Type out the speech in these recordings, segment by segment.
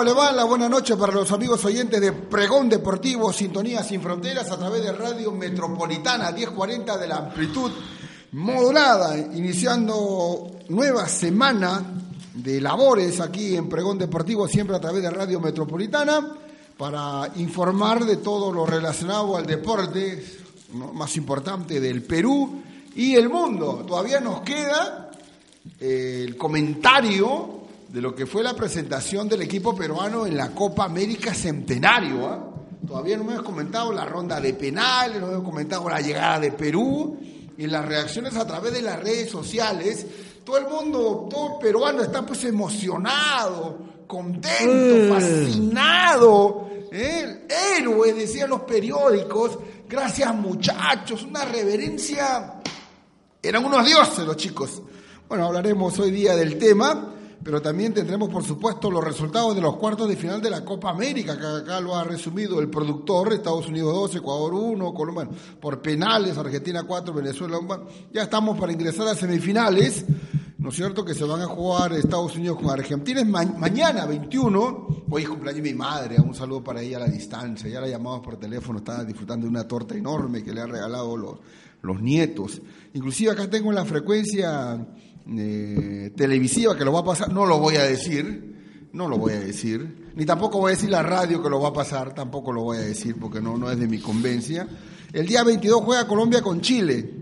¿cómo le va? La buena noche para los amigos oyentes de Pregón Deportivo, Sintonía Sin Fronteras, a través de Radio Metropolitana 1040 de la amplitud modulada, iniciando nueva semana de labores aquí en Pregón Deportivo, siempre a través de Radio Metropolitana, para informar de todo lo relacionado al deporte más importante del Perú y el mundo. Todavía nos queda eh, el comentario de lo que fue la presentación del equipo peruano en la Copa América Centenario. ¿ah? Todavía no me hemos comentado la ronda de penales, no hemos comentado la llegada de Perú y las reacciones a través de las redes sociales. Todo el mundo, todo el peruano está pues emocionado, contento, mm. fascinado. ¿eh? Héroe, decían los periódicos. Gracias muchachos, una reverencia. Eran unos dioses los chicos. Bueno, hablaremos hoy día del tema pero también tendremos, por supuesto, los resultados de los cuartos de final de la Copa América, que acá lo ha resumido el productor, Estados Unidos 2, Ecuador 1, Colombia, por penales, Argentina 4, Venezuela 1. Ya estamos para ingresar a semifinales, ¿no es cierto?, que se van a jugar Estados Unidos con Argentina. Es mañana, 21, hoy cumpleaños de mi madre, un saludo para ella a la distancia, ya la llamamos por teléfono, está disfrutando de una torta enorme que le han regalado los, los nietos. Inclusive acá tengo la frecuencia eh, televisiva que lo va a pasar, no lo voy a decir, no lo voy a decir, ni tampoco voy a decir la radio que lo va a pasar, tampoco lo voy a decir porque no, no es de mi convencia. El día 22 juega Colombia con Chile.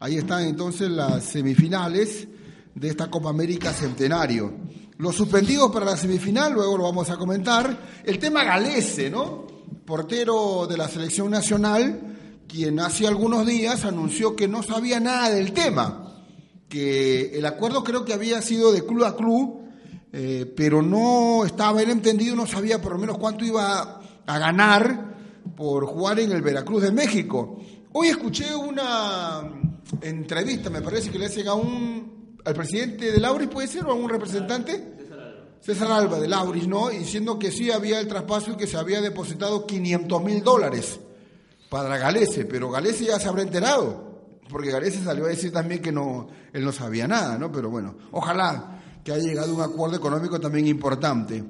Ahí están entonces las semifinales de esta Copa América Centenario. Los suspendidos para la semifinal, luego lo vamos a comentar. El tema Galese, ¿no? Portero de la selección nacional, quien hace algunos días anunció que no sabía nada del tema que el acuerdo creo que había sido de club a club, eh, pero no estaba él entendido, no sabía por lo menos cuánto iba a ganar por jugar en el Veracruz de México. Hoy escuché una entrevista, me parece que le hacen a un al presidente de Lauris, puede ser, o a un representante. César Alba de Lauris, ¿no? Diciendo que sí había el traspaso y que se había depositado 500 mil dólares para Galese, pero Galese ya se habrá enterado porque Garese salió a decir también que no, él no sabía nada, ¿no? Pero bueno, ojalá que haya llegado un acuerdo económico también importante.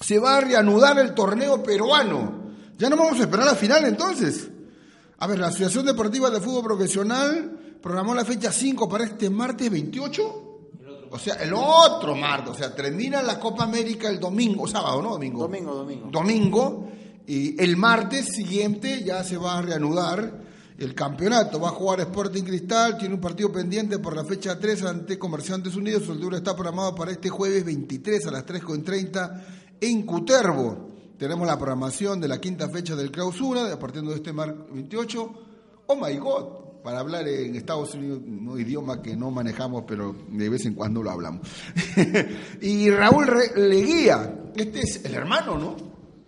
Se va a reanudar el torneo peruano. Ya no vamos a esperar la final entonces. A ver, la Asociación Deportiva de Fútbol Profesional programó la fecha 5 para este martes 28. O sea, el otro martes, o sea, termina la Copa América el domingo, sábado, ¿no? Domingo. Domingo, domingo. Domingo. Y el martes siguiente ya se va a reanudar el campeonato. Va a jugar Sporting Cristal, tiene un partido pendiente por la fecha 3 ante Comerciantes Unidos. El duro está programado para este jueves 23 a las 3.30 en Cutervo. Tenemos la programación de la quinta fecha del clausura, a partir de este mar 28. Oh my God, para hablar en Estados Unidos, un idioma que no manejamos, pero de vez en cuando lo hablamos. y Raúl Leguía, este es el hermano, ¿no?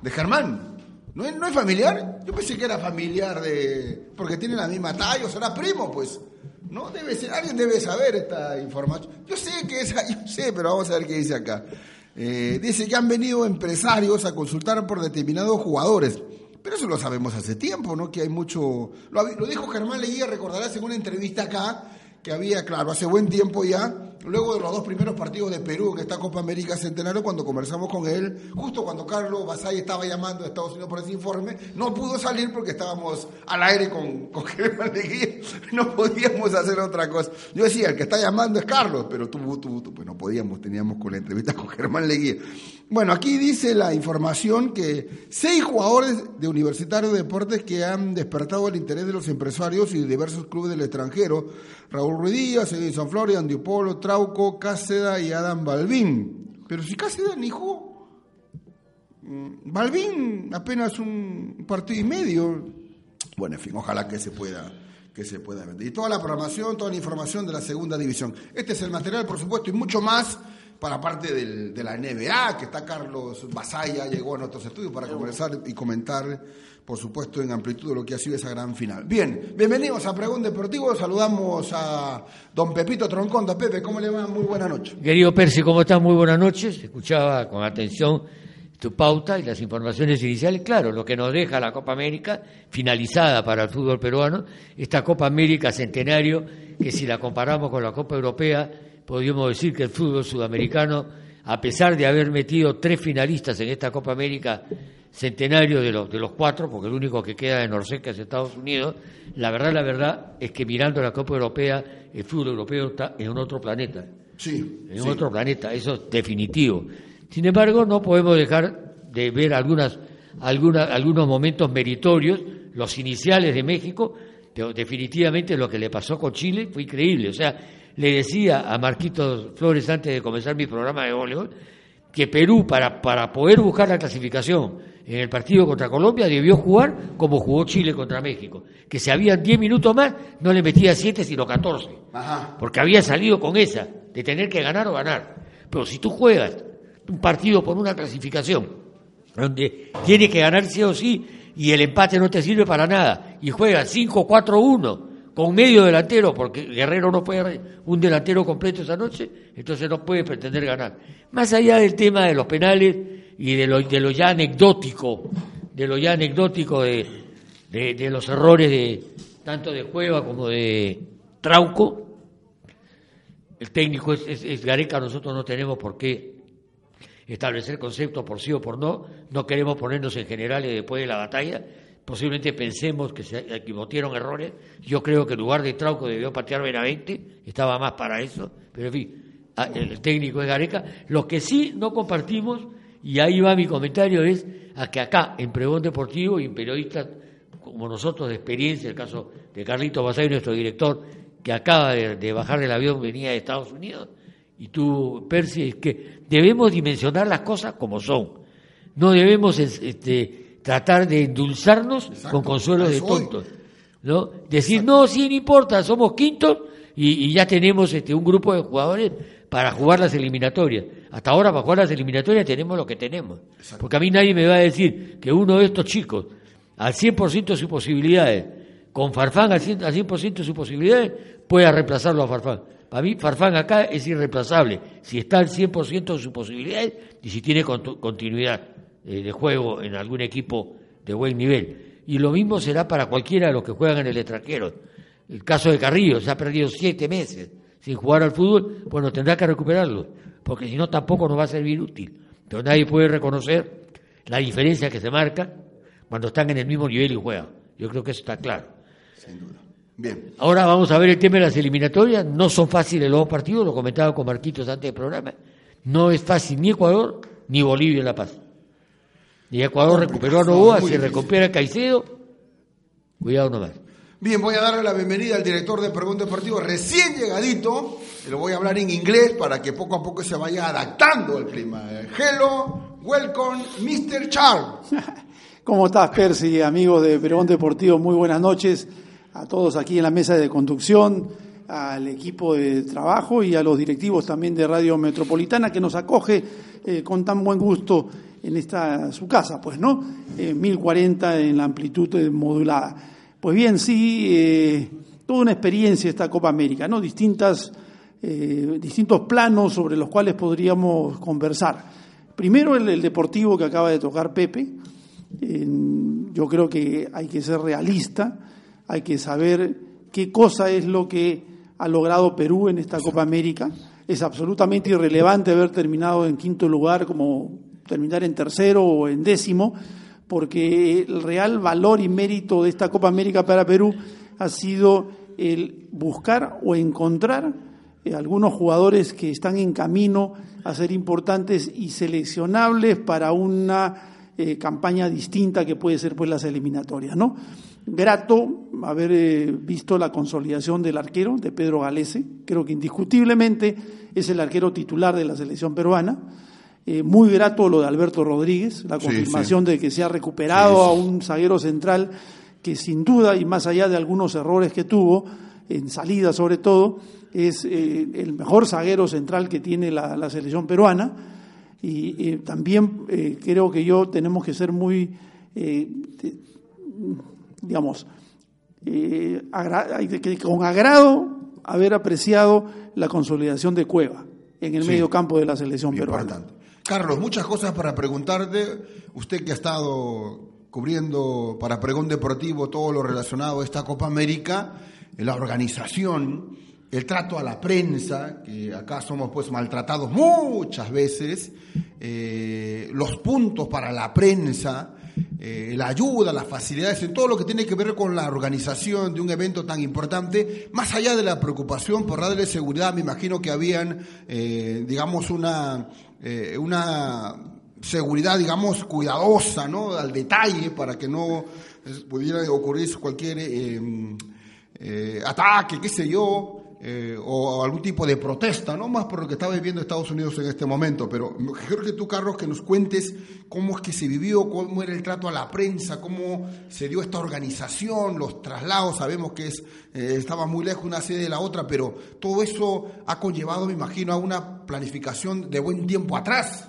De Germán. ¿No es, ¿No es familiar? Yo pensé que era familiar de... porque tiene la misma talla, o será primo, pues. No, debe ser, alguien debe saber esta información. Yo sé que es, yo sé, pero vamos a ver qué dice acá. Eh, dice que han venido empresarios a consultar por determinados jugadores. Pero eso lo sabemos hace tiempo, ¿no? Que hay mucho... Lo, lo dijo Germán Leguía, recordarás en una entrevista acá, que había, claro, hace buen tiempo ya, luego de los dos primeros partidos de Perú en esta Copa América Centenario, cuando conversamos con él, justo cuando Carlos Basay estaba llamando a Estados Unidos por ese informe, no pudo salir porque estábamos al aire con, con Leguía, no podíamos hacer otra cosa. Yo decía, el que está llamando es Carlos, pero tú, tú, tú pues no podíamos, teníamos con la entrevista con Germán Leguía. Bueno, aquí dice la información que seis jugadores de Universitario de Deportes que han despertado el interés de los empresarios y diversos clubes del extranjero, Raúl Ruidías, Edison Flores, Andy Polo, Trauco, Cáceda y Adam Balbín. Pero si Cáceda ni jugó, mm, Balbín apenas un partido y medio. Bueno, en fin, ojalá que se pueda que se pueda vender. Y toda la programación, toda la información de la segunda división. Este es el material, por supuesto, y mucho más para parte del, de la NBA, que está Carlos Basaya, llegó a nuestros estudios para conversar y comentar, por supuesto, en amplitud de lo que ha sido esa gran final. Bien, bienvenidos a Pregón Deportivo, saludamos a don Pepito Tronconda. Pepe, ¿cómo le va? Muy buena noche. Querido Percy, ¿cómo estás? Muy buenas noches. Escuchaba con atención tu pauta y las informaciones iniciales. Claro, lo que nos deja la Copa América, finalizada para el fútbol peruano, esta Copa América centenario, que si la comparamos con la Copa Europea, podríamos decir que el fútbol sudamericano, a pesar de haber metido tres finalistas en esta Copa América centenario de los, de los cuatro, porque el único que queda en Norseca es Estados Unidos, la verdad, la verdad es que mirando la Copa Europea, el fútbol europeo está en otro planeta. Sí. En otro planeta, eso es definitivo. Sin embargo, no podemos dejar de ver algunas, algunos momentos meritorios, los iniciales de México, pero definitivamente lo que le pasó con Chile fue increíble. O sea, le decía a Marquitos Flores antes de comenzar mi programa de voleibol que Perú, para, para poder buscar la clasificación en el partido contra Colombia, debió jugar como jugó Chile contra México. Que si habían 10 minutos más, no le metía 7, sino 14. Porque había salido con esa, de tener que ganar o ganar. Pero si tú juegas un partido por una clasificación, donde tiene que ganar sí o sí, y el empate no te sirve para nada, y juegas 5-4-1, con medio delantero, porque Guerrero no puede un delantero completo esa noche, entonces no puede pretender ganar. Más allá del tema de los penales y de lo, de lo ya anecdótico, de lo ya anecdótico de, de, los errores de tanto de Cueva como de Trauco, el técnico es, es, Gareca, nosotros no tenemos por qué establecer conceptos por sí o por no, no queremos ponernos en generales después de la batalla, posiblemente pensemos que se cometieron errores. Yo creo que en lugar de Trauco debió patear Benavente, estaba más para eso, pero en fin, el técnico es Gareca. Lo que sí no compartimos, y ahí va mi comentario, es a que acá, en Pregón Deportivo y en periodistas como nosotros de experiencia, el caso de Carlito Basay, nuestro director, que acaba de, bajar del avión, venía de Estados Unidos, y tú, Percy, es que debemos dimensionar las cosas como son. No debemos este, tratar de endulzarnos con consuelos de tontos. ¿no? Decir, no, sí, no importa, somos quintos y, ya tenemos este, un grupo de jugadores para jugar las eliminatorias. Hasta ahora, para jugar las eliminatorias, tenemos lo que tenemos. Porque a mí nadie me va a decir que uno de estos chicos, al 100% de sus posibilidades, con Farfán al 100%, de sus posibilidades, pueda reemplazarlo a Farfán. Para mí, Farfán acá es irreemplazable, si está al 100% de sus posibilidades y si tiene continuidad. Eh, de juego en algún equipo de buen nivel. Y lo mismo será para cualquiera de los que juegan en el extranjero. El caso de Carrillo, se ha perdido siete meses sin jugar al fútbol, bueno, tendrá que recuperarlo, porque si no tampoco nos va a servir útil. Pero nadie puede reconocer la diferencia que se marca cuando están en el mismo nivel y juegan. Yo creo que eso está claro. Sin duda. Bien. Ahora vamos a ver el tema de las eliminatorias. No son fáciles los dos partidos, lo comentaba con Marquitos antes del programa. No es fácil ni Ecuador ni Bolivia en La Paz. Y Ecuador recuperó a Novoa, si recupera Caicedo, cuidado nomás. Bien, voy a darle la bienvenida al director de Pregunta Deportivo, recién llegadito. Lo voy a hablar en inglés para que poco a poco se vaya adaptando al clima. Hello, welcome, Mr. Charles. ¿Cómo estás, Percy? Amigos de Pregón Deportivo, muy buenas noches a todos aquí en la mesa de conducción, al equipo de trabajo y a los directivos también de Radio Metropolitana que nos acoge eh, con tan buen gusto en esta su casa, pues, ¿no? 1040 en la amplitud modulada. Pues bien, sí, eh, toda una experiencia esta Copa América, ¿no? Distintas, eh, distintos planos sobre los cuales podríamos conversar. Primero el, deportivo que acaba de tocar Pepe. yo creo que hay que ser realista, hay que saber qué cosa es lo que ha logrado Perú en esta Copa América. es absolutamente irrelevante haber terminado en quinto lugar como terminar en tercero o en décimo, porque el real valor y mérito de esta Copa América para Perú ha sido el buscar o encontrar eh, algunos jugadores que están en camino a ser importantes y seleccionables para una eh, campaña distinta que puede ser pues las eliminatorias, ¿no? Grato haber eh, visto la consolidación del arquero, de Pedro Galese, creo que indiscutiblemente es el arquero titular de la selección peruana. Muy grato lo de Alberto Rodríguez, la confirmación de que se ha recuperado a un zaguero central que sin duda, y más allá de algunos errores que tuvo, en salida sobre todo, es eh, el mejor zaguero central que tiene la, selección peruana. Y también eh, creo que yo tenemos que ser muy, eh, digamos, con agrado haber apreciado la consolidación de Cueva en el medio campo de la selección peruana. Carlos, muchas cosas para preguntarte. Usted que ha estado cubriendo para Pregón Deportivo todo lo relacionado a esta Copa América, la organización, el trato a la prensa, que acá somos pues maltratados muchas veces, eh, los puntos para la prensa, eh, la ayuda, las facilidades, en todo lo que tiene que ver con la organización de un evento tan importante, más allá de la preocupación por darle seguridad, me imagino que habían, eh, digamos, una, una seguridad, digamos, cuidadosa, ¿no? Al detalle para que no pudiera ocurrir cualquier eh, eh, ataque, qué sé yo, eh, o algún tipo de protesta, no más por lo que está viviendo Estados Unidos en este momento. Pero creo que tú, Carlos, que nos cuentes cómo es que se vivió, cómo era el trato a la prensa, cómo se dio esta organización, los traslados. Sabemos que es, estaba muy lejos una sede de la otra, pero todo eso ha conllevado, me imagino, a una planificación de buen tiempo atrás.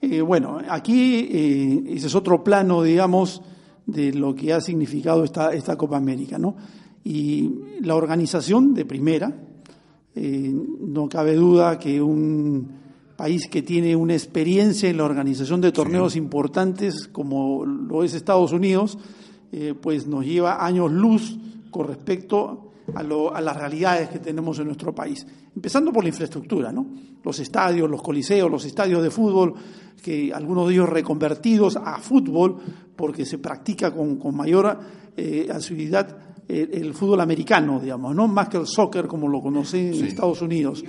Eh, bueno, aquí eh, ese es otro plano, digamos, de lo que ha significado esta, esta Copa América, ¿no? Y la organización de primera, eh, no cabe duda que un país que tiene una experiencia en la organización de torneos importantes como lo es Estados Unidos, pues nos lleva años luz con respecto a, las realidades que tenemos en nuestro país. Empezando por la infraestructura, ¿no? Los estadios, los coliseos, los estadios de fútbol, que algunos de ellos reconvertidos a fútbol, porque se practica con, mayor eh, asiduidad el, fútbol americano, digamos, ¿no? Más que el soccer como lo conocen en Estados Unidos.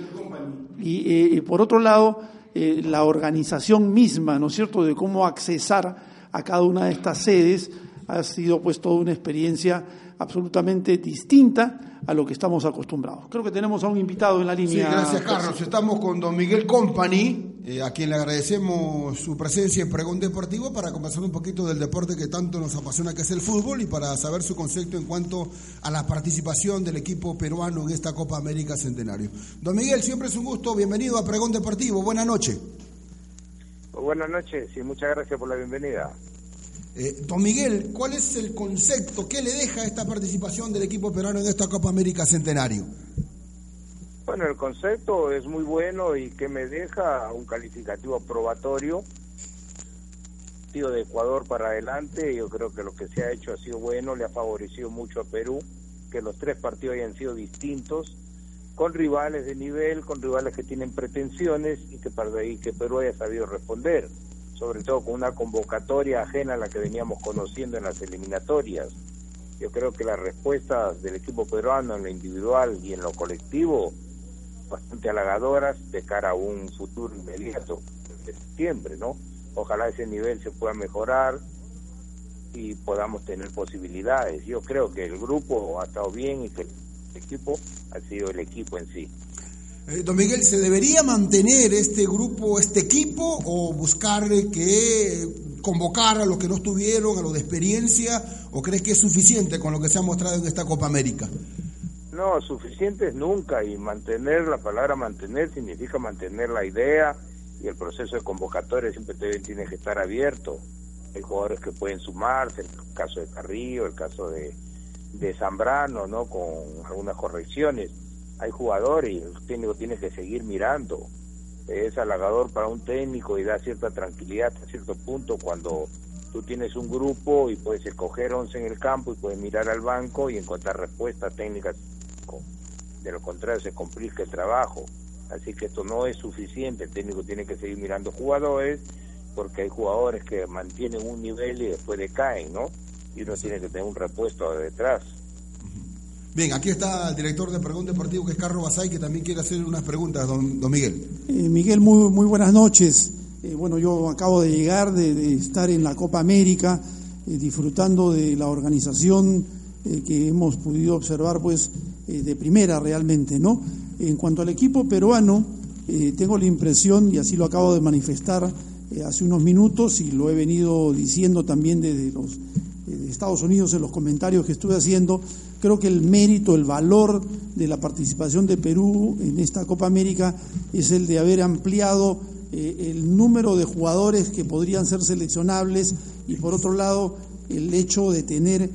Y eh, por otro lado, eh, la organización misma, ¿no es cierto?, de cómo accesar a cada una de estas sedes ha sido pues toda una experiencia absolutamente distinta a lo que estamos acostumbrados. Creo que tenemos a un invitado en la línea. Sí, gracias Carlos. Estamos con don Miguel Company, eh, a quien le agradecemos su presencia en Pregón Deportivo para conversar un poquito del deporte que tanto nos apasiona que es el fútbol y para saber su concepto en cuanto a la participación del equipo peruano en esta Copa América Centenario. Don Miguel, siempre es un gusto. Bienvenido a Pregón Deportivo. Buenas noches. Buenas noches y muchas gracias por la bienvenida. Eh, don Miguel, ¿cuál es el concepto? ¿Qué le deja esta participación del equipo peruano en esta Copa América Centenario? Bueno, el concepto es muy bueno y que me deja un calificativo probatorio. Tío de Ecuador para adelante, yo creo que lo que se ha hecho ha sido bueno, le ha favorecido mucho a Perú, que los tres partidos hayan sido distintos, con rivales de nivel, con rivales que tienen pretensiones y que, y que Perú haya sabido responder sobre todo con una convocatoria ajena a la que veníamos conociendo en las eliminatorias. Yo creo que las respuestas del equipo peruano en lo individual y en lo colectivo bastante halagadoras de cara a un futuro inmediato de septiembre, ¿no? Ojalá ese nivel se pueda mejorar y podamos tener posibilidades. Yo creo que el grupo ha estado bien y que el equipo ha sido el equipo en sí. Eh, don Miguel, ¿se debería mantener este grupo, este equipo, o buscar que convocar a los que no estuvieron, a los de experiencia, o crees que es suficiente con lo que se ha mostrado en esta Copa América? No, suficiente es nunca, y mantener, la palabra mantener significa mantener la idea, y el proceso de convocatoria siempre tiene que estar abierto. Hay jugadores que pueden sumarse, el caso de Carrillo, el caso de, de Zambrano, ¿no? Con algunas correcciones hay jugadores y el técnico tiene que seguir mirando. Es halagador para un técnico y da cierta tranquilidad a cierto punto cuando tú tienes un grupo y puedes escoger 11 en el campo y puedes mirar al banco y encontrar respuestas técnicas. De lo contrario se complica el trabajo. Así que esto no es suficiente, el técnico tiene que seguir mirando jugadores, porque hay jugadores que mantienen un nivel y después decaen, ¿no? Y uno tiene que tener un repuesto detrás. Bien, aquí está el director de Pregón Deportivo, que es Carlos Basay, que también quiere hacer unas preguntas, don, don Miguel. Eh, Miguel, muy, muy buenas noches. Eh, bueno, yo acabo de llegar, de, estar en la Copa América, eh, disfrutando de la organización que hemos podido observar, pues, de primera realmente, ¿no? En cuanto al equipo peruano, tengo la impresión, y así lo acabo de manifestar hace unos minutos, y lo he venido diciendo también desde los de Estados Unidos en los comentarios que estuve haciendo, creo que el mérito, el valor de la participación de Perú en esta Copa América es el de haber ampliado eh, el número de jugadores que podrían ser seleccionables y por otro lado el hecho de tener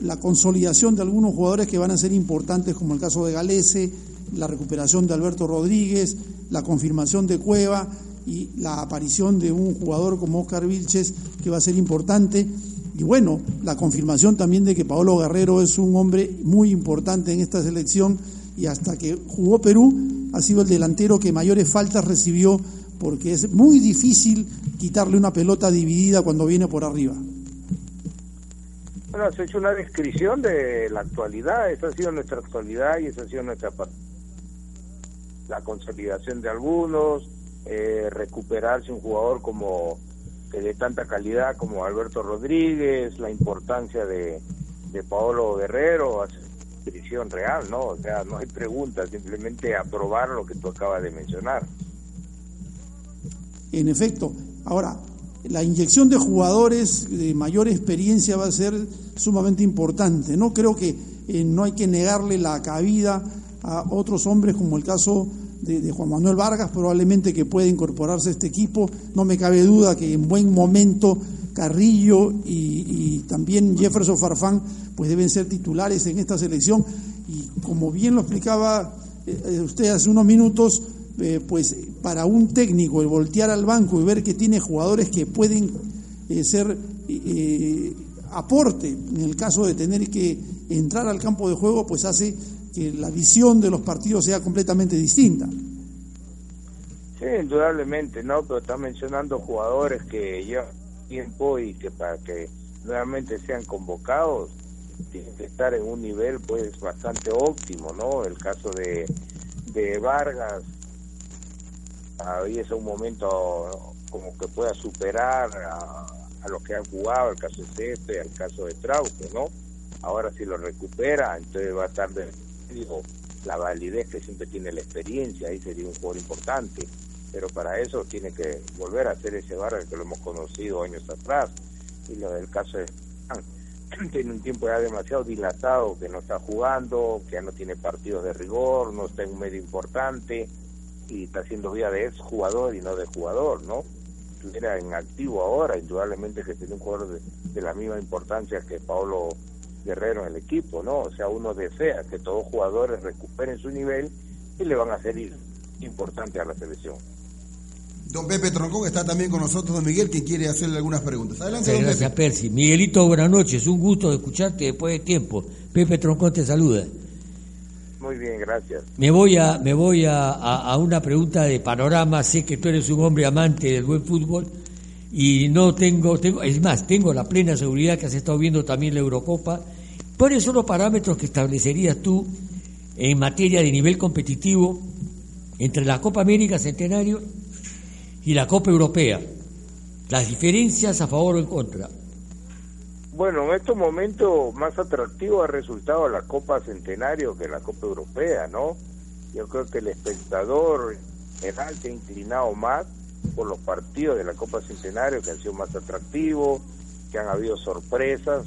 la consolidación de algunos jugadores que van a ser importantes como el caso de Galese, la recuperación de Alberto Rodríguez, la confirmación de Cueva y la aparición de un jugador como Oscar Vilches que va a ser importante y bueno, la confirmación también de que Paolo Guerrero es un hombre muy importante en esta selección y hasta que jugó Perú ha sido el delantero que mayores faltas recibió porque es muy difícil quitarle una pelota dividida cuando viene por arriba. Bueno, has hecho una descripción de la actualidad, esa ha sido nuestra actualidad y esa ha sido nuestra la consolidación de algunos, eh, recuperarse un jugador como de tanta calidad como Alberto Rodríguez, la importancia de, de Paolo Guerrero, decisión real, ¿no? O sea, no hay preguntas, simplemente aprobar lo que tú acabas de mencionar. En efecto, ahora, la inyección de jugadores de mayor experiencia va a ser sumamente importante, ¿no? Creo que eh, no hay que negarle la cabida a otros hombres como el caso de, Juan Manuel Vargas, probablemente que puede incorporarse a este equipo. No me cabe duda que en buen momento Carrillo y, también Jefferson Farfán pues deben ser titulares en esta selección. Y como bien lo explicaba eh, eh, usted hace unos minutos, eh, pues para un técnico el voltear al banco y ver que tiene jugadores que pueden ser aporte en el caso de tener que entrar al campo de juego, pues hace que la visión de los partidos sea completamente distinta. Sí, indudablemente, ¿no? Pero está mencionando jugadores que llevan tiempo y que para que nuevamente sean convocados tienen que estar en un nivel pues bastante óptimo, ¿no? El caso de, de Vargas, ahí es un momento como que pueda superar a, a los que han jugado, el caso de Cepe, el caso de Trauco, ¿no? Ahora si lo recupera, entonces va a estar de digo, la validez que siempre tiene la experiencia, ahí sería un jugador importante, pero para eso tiene que volver a hacer ese barrio que lo hemos conocido años atrás, y lo del caso de tiene un tiempo ya demasiado dilatado, que no está jugando, que ya no tiene partidos de rigor, no está en un medio importante, y está haciendo vida de ex jugador y no de jugador, ¿no? Estuviera en activo ahora, indudablemente que tiene un jugador de, de la misma importancia que Pablo Guerrero en el equipo, ¿no? O sea, uno desea que todos los jugadores recuperen su nivel y le van a ser importante a la selección. Don Pepe Troncón está también con nosotros, don Miguel, que quiere hacerle algunas preguntas. Adelante, don gracias, Percy. Miguelito, buenas noches. Un gusto escucharte después de tiempo. Pepe Troncón te saluda. Muy bien, gracias. Me voy a me voy a, a, una pregunta de panorama. Sé que tú eres un hombre amante del buen fútbol y no tengo, tengo, es más, tengo la plena seguridad que has estado viendo también la Eurocopa. ¿Cuáles son los parámetros que establecerías tú en materia de nivel competitivo entre la Copa América Centenario y la Copa Europea? Las diferencias a favor o en contra. Bueno, en estos momentos más atractivo ha resultado la Copa Centenario que la Copa Europea, ¿no? Yo creo que el espectador general se ha inclinado más por los partidos de la Copa Centenario que han sido más atractivos, que han habido sorpresas,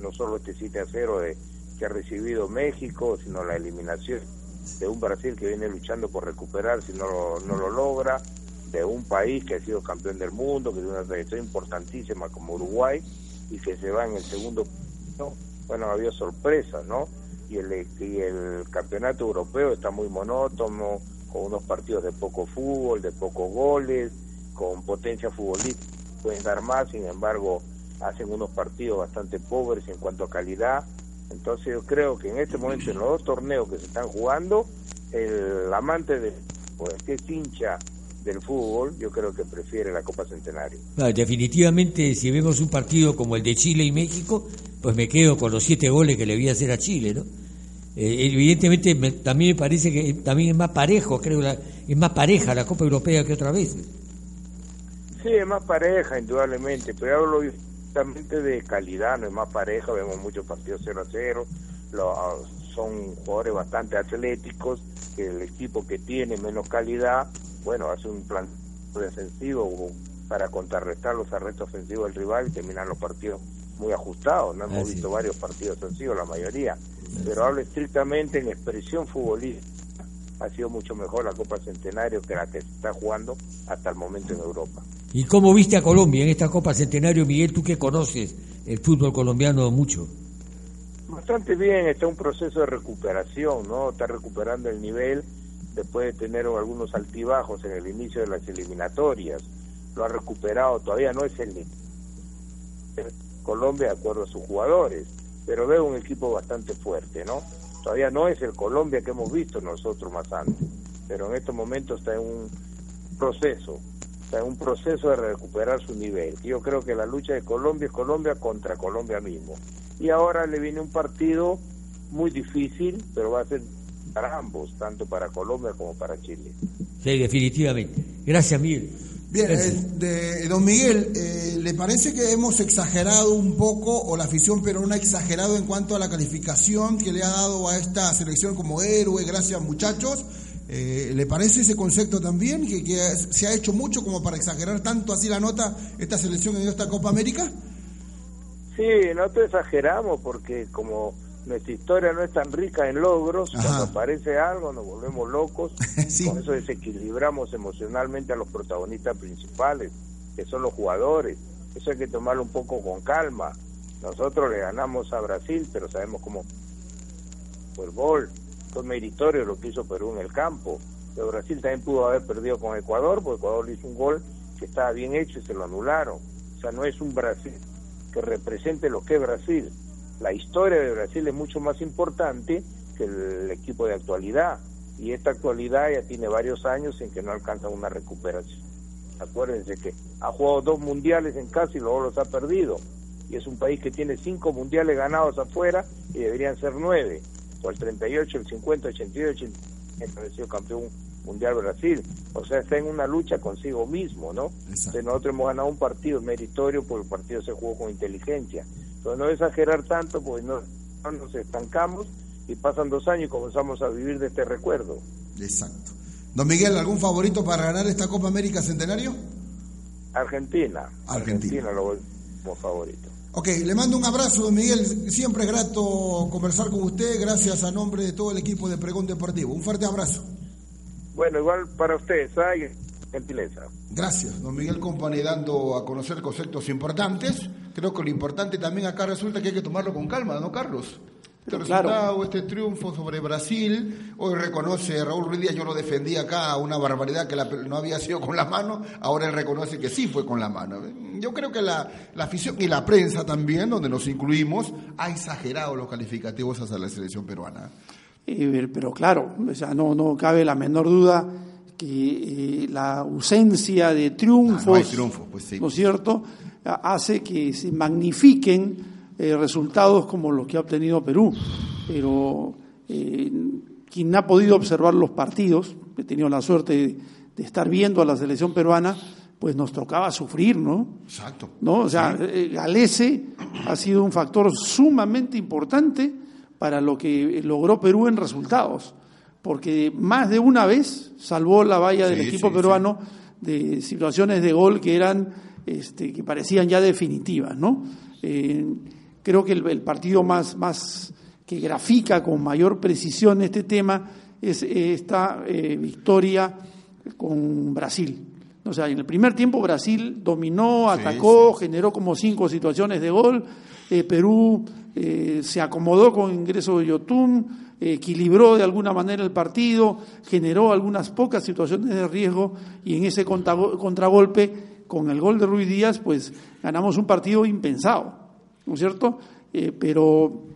no solo este 7 a 0 de, que ha recibido México, sino la eliminación de un Brasil que viene luchando por recuperar si no, no lo logra, de un país que ha sido campeón del mundo, que tiene una trayectoria importantísima como Uruguay y que se va en el segundo. ¿no? Bueno, ha habido sorpresas, ¿no? Y el, y el campeonato europeo está muy monótono, con unos partidos de poco fútbol, de pocos goles, con potencia futbolística, pueden dar más, sin embargo, hacen unos partidos bastante pobres en cuanto a calidad. Entonces yo creo que en este momento, en los dos torneos que se están jugando, el amante de pues, que es hincha del fútbol, yo creo que prefiere la Copa Centenario. definitivamente, si vemos un partido como el de Chile y México, pues me quedo con los siete goles que le voy a hacer a Chile, ¿no? Eh, evidentemente también me parece que también es más parejo, creo, la, es más pareja la Copa Europea que otra vez. Sí, es más pareja, indudablemente, pero hablo justamente de calidad, no es más pareja, vemos muchos partidos 0 a 0, son jugadores bastante atléticos, que el equipo que tiene menos calidad, bueno, hace un plan defensivo para contrarrestar los arrestos ofensivos del rival y terminar los partidos muy ajustados, no hemos visto varios partidos ofensivos, la mayoría pero hablo estrictamente en expresión futbolística. Ha sido mucho mejor la Copa Centenario que la que se está jugando hasta el momento en Europa. ¿Y cómo viste a Colombia en esta Copa Centenario, Miguel? Tú que conoces el fútbol colombiano mucho. Bastante bien, está un proceso de recuperación, ¿no? Está recuperando el nivel después de tener algunos altibajos en el inicio de las eliminatorias. Lo ha recuperado, todavía no es el Colombia de acuerdo a sus jugadores pero veo un equipo bastante fuerte, ¿no? Todavía no es el Colombia que hemos visto nosotros más antes, pero en estos momentos está en un proceso, está en un proceso de recuperar su nivel. Yo creo que la lucha de Colombia es Colombia contra Colombia mismo. Y ahora le viene un partido muy difícil, pero va a ser para ambos, tanto para Colombia como para Chile. Sí, definitivamente. Gracias, Miguel. Bien, eh, de, don Miguel, eh, ¿le parece que hemos exagerado un poco, o la afición peruana ha exagerado en cuanto a la calificación que le ha dado a esta selección como héroe, gracias muchachos? Eh, ¿Le parece ese concepto también, que, que, se ha hecho mucho como para exagerar tanto así la nota esta selección en esta Copa América? Sí, no te exageramos porque como nuestra historia no es tan rica en logros, cuando aparece algo nos volvemos locos, con eso desequilibramos emocionalmente a los protagonistas principales, que son los jugadores, eso hay que tomarlo un poco con calma. Nosotros le ganamos a Brasil, pero sabemos cómo fue el gol, fue meritorio lo que hizo Perú en el campo, pero Brasil también pudo haber perdido con Ecuador, porque Ecuador le hizo un gol que estaba bien hecho y se lo anularon. O sea, no es un Brasil que represente lo que es Brasil la historia de Brasil es mucho más importante que el equipo de actualidad y esta actualidad ya tiene varios años en que no alcanza una recuperación. Acuérdense que ha jugado dos mundiales en casa y luego los ha perdido. Y es un país que tiene cinco mundiales ganados afuera y deberían ser nueve. O el 38, el 50, 82, 80, sido campeón mundial Brasil. O sea, está en una lucha consigo mismo, ¿no? nosotros hemos ganado un partido meritorio porque el partido se jugó con inteligencia no exagerar tanto, pues no, nos estancamos y pasan dos años y comenzamos a vivir de este recuerdo. Exacto. Don Miguel, ¿algún favorito para ganar esta Copa América Centenario? Argentina. Argentina, lo voy como favorito. Ok, le mando un abrazo, don Miguel. Siempre es grato conversar con usted. Gracias a nombre de todo el equipo de Pregón Deportivo. Un fuerte abrazo. Bueno, igual para ustedes. Gentileza. Gracias, don Miguel Company, dando a conocer conceptos importantes. Creo que lo importante también acá resulta que hay que tomarlo con calma, ¿no, Carlos? Este resultado, este triunfo sobre Brasil, hoy reconoce Raúl Ruiz Díaz, yo lo defendí acá, una barbaridad que no había sido con la mano, ahora él reconoce que sí fue con la mano. Yo creo que la, la afición y la prensa también, donde nos incluimos, ha exagerado los calificativos hacia la selección peruana. Eh, pero claro, o sea, no, no cabe la menor duda que eh, la ausencia de triunfos, pues no, es cierto?, hace que se magnifiquen eh, resultados como los que ha obtenido Perú. Pero eh, quien ha podido observar los partidos, he tenido la suerte de, estar viendo a la selección peruana, pues nos tocaba sufrir, ¿no? Exacto. ¿No? O sea, Galese ha sido un factor sumamente importante para lo que logró Perú en resultados porque más de una vez salvó la valla del equipo peruano de situaciones de gol que eran este, que parecían ya definitivas, ¿no? Eh, creo que el, partido más, más que grafica con mayor precisión este tema es esta eh, victoria con Brasil. O sea, en el primer tiempo Brasil dominó, atacó, generó como cinco situaciones de gol. Eh, Perú se acomodó con ingreso de Yotun, equilibró de alguna manera el partido, generó algunas pocas situaciones de riesgo y en ese contragolpe, con el gol de Ruiz Díaz, pues ganamos un partido impensado, ¿no es cierto? Eh, pero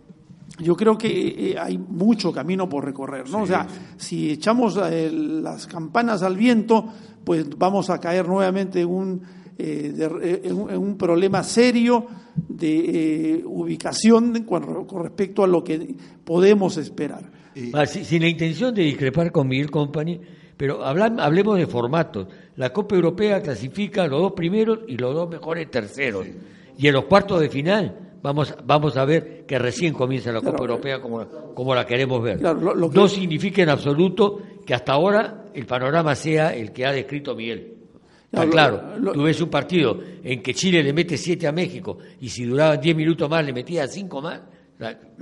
yo creo que eh, hay mucho camino por recorrer, ¿no? O sea, si echamos eh, las campanas al viento, pues vamos a caer nuevamente en un, eh, en un problema serio de ubicación con, respecto a lo que podemos esperar. Ah, sin la intención de discrepar con Miguel Company, pero hablemos de formatos. La Copa Europea clasifica los dos primeros y los dos mejores terceros. Y en los cuartos de final Vamos, vamos a ver que recién comienza la Copa Europea como, como la queremos ver. No significa en absoluto que hasta ahora el panorama sea el que ha descrito Miguel. Está claro, tú ves un partido en que Chile le mete siete a México y si duraban diez minutos más le metía cinco más,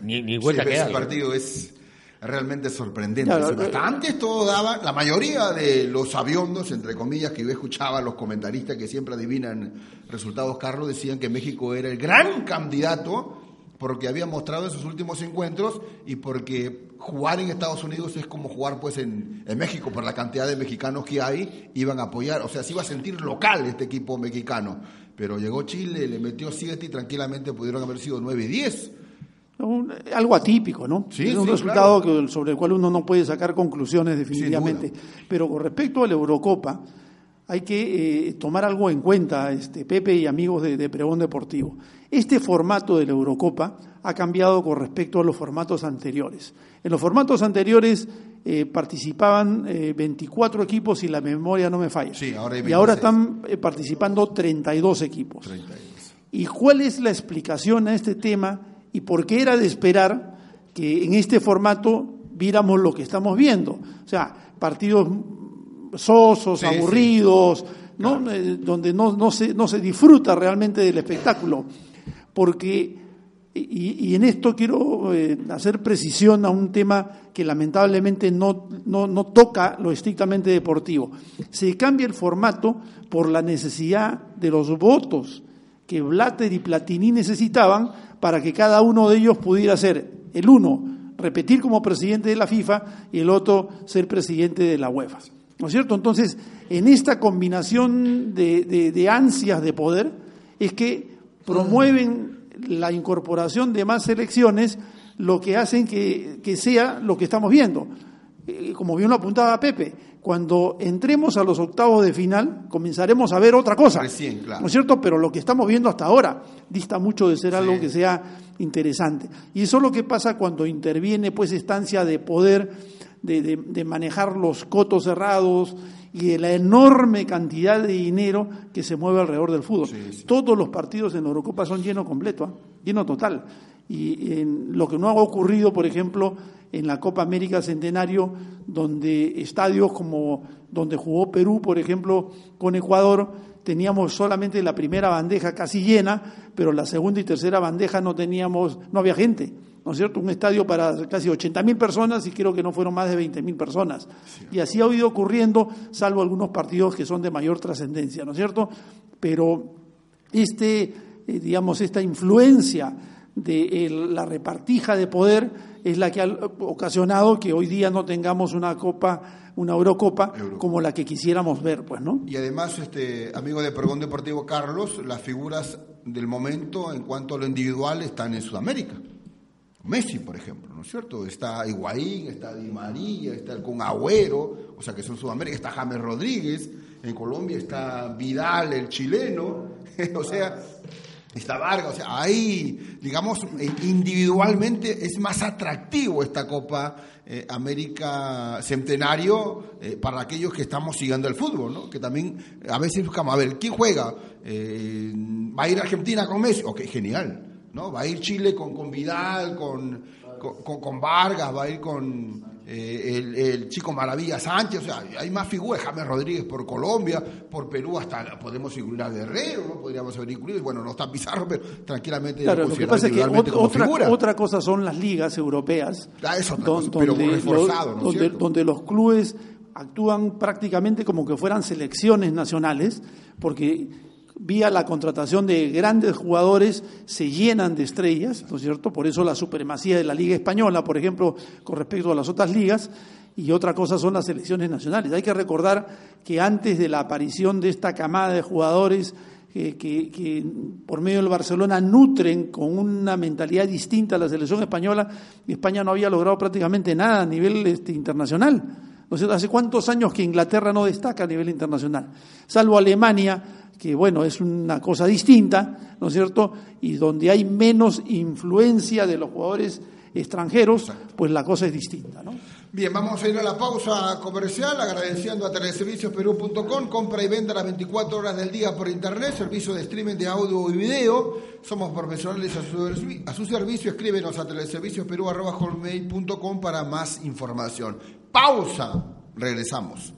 ni, ni vuelta sí, Ese partido es realmente sorprendente. Hasta antes todo daba, la mayoría de los aviondos, entre comillas, que yo escuchaba, los comentaristas que siempre adivinan resultados, Carlos, decían que México era el gran candidato porque había mostrado en sus últimos encuentros y porque jugar en Estados Unidos es como jugar pues en, en, México por la cantidad de mexicanos que hay, iban a apoyar, o sea, se iba a sentir local este equipo mexicano. Pero llegó Chile, le metió siete y tranquilamente pudieron haber sido nueve y algo atípico, ¿no? es un resultado sobre el cual uno no puede sacar conclusiones definitivamente. Pero con respecto a la Eurocopa, hay que eh, tomar algo en cuenta, este, Pepe y amigos de, Pregón Deportivo. Este formato de la Eurocopa ha cambiado con respecto a los formatos anteriores. En los formatos anteriores eh, participaban 24 eh, equipos y la memoria no me falla. y ahora están participando 32 equipos. 32. ¿Y cuál es la explicación a este tema? Y porque era de esperar que en este formato viéramos lo que estamos viendo. O sea, partidos sosos, aburridos, ¿no? Eh, donde no, no, se, no se disfruta realmente del espectáculo. Porque, y, en esto quiero eh, hacer precisión a un tema que lamentablemente no, no, no toca lo estrictamente deportivo. Se cambia el formato por la necesidad de los votos que Blatter y Platini necesitaban para que cada uno de ellos pudiera ser el uno, repetir como presidente de la FIFA y el otro ser presidente de la UEFA. ¿No es cierto? Entonces, en esta combinación de, ansias de poder es que promueven la incorporación de más elecciones, lo que hacen que, que sea lo que estamos viendo. Eh, como bien lo apuntaba Pepe, cuando entremos a los octavos de final, comenzaremos a ver otra cosa. ¿No es cierto? Pero lo que estamos viendo hasta ahora dista mucho de ser algo que sea interesante. Y eso es lo que pasa cuando interviene pues esta ansia de poder, de, manejar los cotos cerrados y de la enorme cantidad de dinero que se mueve alrededor del fútbol. Todos los partidos en Eurocopa son lleno completo, ¿ah? lleno total. Y en lo que no ha ocurrido, por ejemplo, en la Copa América Centenario, donde estadios como donde jugó Perú, por ejemplo, con Ecuador, teníamos solamente la primera bandeja casi llena, pero la segunda y tercera bandeja no teníamos, no había gente, ¿no es cierto? Un estadio para casi 80 mil personas y creo que no fueron más de 20 mil personas. Y así ha ido ocurriendo, salvo algunos partidos que son de mayor trascendencia, ¿no es cierto? Pero este, eh, digamos, esta influencia de la repartija de poder es la que ha ocasionado que hoy día no tengamos una copa, una Eurocopa como la que quisiéramos ver, pues, ¿no? Y además, este amigo de Pregón Deportivo Carlos, las figuras del momento en cuanto a lo individual están en Sudamérica. Messi, por ejemplo, ¿no es cierto? Está Higuaín, está Di María, está el con Agüero, o sea que son Sudamérica, está James Rodríguez, en Colombia está Vidal, el chileno, o sea, está Vargas, o sea, ahí, digamos, eh, individualmente es más atractivo esta Copa eh, América Centenario eh, para aquellos que estamos siguiendo el fútbol, ¿no? Que también a veces buscamos, a ver, ¿quién juega? ¿Va a ir Argentina con Messi? Ok, genial, ¿no? Va a ir Chile con, con Vidal, con, con Vargas, va a ir con eh, el, chico Maravilla Sánchez, o sea, hay más figuras, James Rodríguez por Colombia, por Perú hasta podemos incluir a Guerrero, ¿no? Podríamos haber incluido, bueno, no está Pizarro, pero tranquilamente claro, lo que pasa es que otra, otra, cosa son las ligas europeas, ah, donde, donde los clubes actúan prácticamente como que fueran selecciones nacionales, porque vía la contratación de grandes jugadores, se llenan de estrellas, ¿no es cierto? Por eso la supremacía de la Liga Española, por ejemplo, con respecto a las otras ligas, y otra cosa son las selecciones nacionales. Hay que recordar que antes de la aparición de esta camada de jugadores que, que, por medio del Barcelona nutren con una mentalidad distinta a la selección española. España no había logrado prácticamente nada a nivel este, internacional. ¿No es ¿Hace cuántos años que Inglaterra no destaca a nivel internacional? Salvo Alemania, que bueno, es una cosa distinta, ¿no es cierto? Y donde hay menos influencia de los jugadores extranjeros, pues la cosa es distinta, ¿no? Bien, vamos a ir a la pausa comercial agradeciendo a teleserviciosperú.com, compra y venta las 24 horas del día por internet, servicio de streaming de audio y video. Somos profesionales a su, a su servicio. Escríbenos a teleserviciosperú.com para más información. Pausa, regresamos.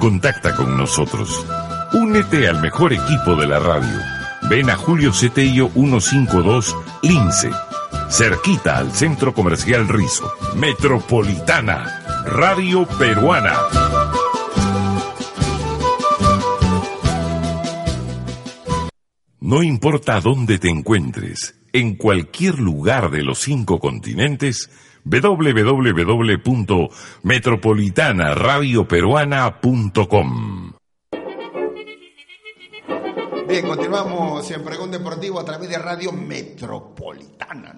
Contacta con nosotros. Únete al mejor equipo de la radio Ven a Julio Cetello 152 Lince, cerquita al Centro Comercial Rizo. Metropolitana, Radio Peruana. No importa dónde te encuentres, en cualquier lugar de los cinco continentes, www.metropolitanaradioperuana.com Bien, continuamos en Pregón Deportivo a través de Radio Metropolitana,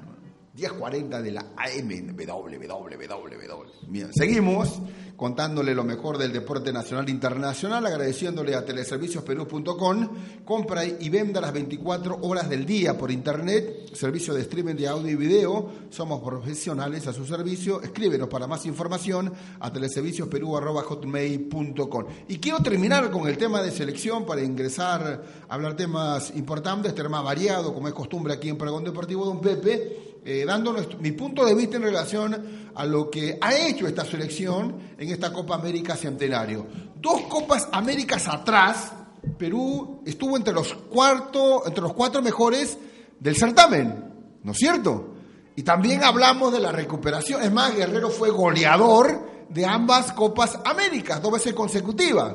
1040 de la AM, www. Bien, seguimos contándole lo mejor del deporte nacional e internacional, agradeciéndole a teleserviciosperú.com, compra y venda las 24 horas del día por internet, servicio de streaming de audio y video, somos profesionales a su servicio, escríbenos para más información a teleserviciosperú.com. Y quiero terminar con el tema de selección para ingresar a hablar temas importantes, tema variado, como es costumbre aquí en Pregón Deportivo Don Pepe eh, dando mi punto de vista en relación a lo que ha hecho esta selección en esta Copa América Centenario. Dos Copas Américas atrás, Perú estuvo entre los, cuarto, entre los cuatro mejores del certamen, ¿no es cierto? Y también hablamos de la recuperación. Es más, Guerrero fue goleador de ambas Copas Américas, dos veces consecutivas.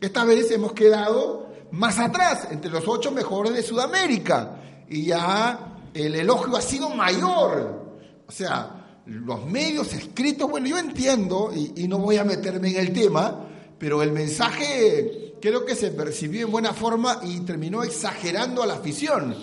Esta vez hemos quedado más atrás, entre los ocho mejores de Sudamérica. Y ya el elogio ha sido mayor. O sea, los medios escritos, bueno, yo entiendo, y, no voy a meterme en el tema, pero el mensaje creo que se percibió en buena forma y terminó exagerando a la afición.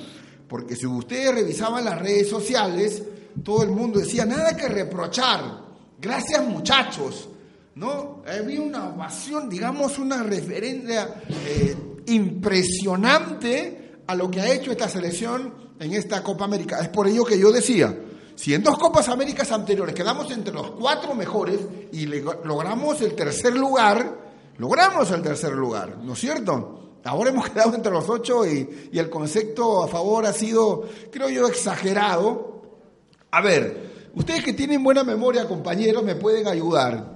Porque si ustedes revisaban las redes sociales, todo el mundo decía, nada que reprochar, gracias muchachos. ¿No? Había una ovación, digamos, una referencia eh, impresionante a lo que ha hecho esta selección en esta Copa América. Es por ello que yo decía, si en dos Copas Américas anteriores quedamos entre los cuatro mejores y logramos el tercer lugar, logramos el tercer lugar, ¿no es cierto? Ahora hemos quedado entre los ocho y, el concepto a favor ha sido, creo yo, exagerado. A ver, ustedes que tienen buena memoria, compañeros, me pueden ayudar.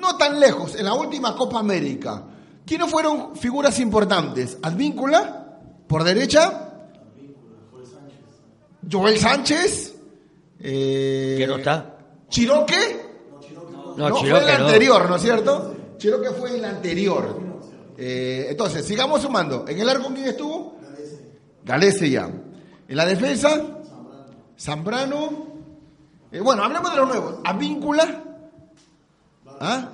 no tan lejos, en la última Copa América, ¿quiénes fueron figuras importantes? Advíncula, por derecha, Joel Sánchez. Eh, ¿Que no está? ¿Chiroque? No, fue el anterior, ¿no es cierto? Chiroque fue el anterior. Eh, entonces, sigamos sumando. ¿En el arco quién estuvo? Galese ya. ¿En la defensa? Zambrano. Eh, bueno, hablemos de los nuevos. Avíncula. ¿Ah?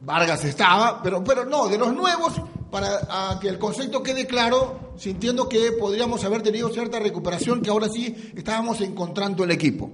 Vargas estaba, pero, pero no, de los nuevos, para que el concepto quede claro, sintiendo que podríamos haber tenido cierta recuperación que ahora sí estábamos encontrando el equipo.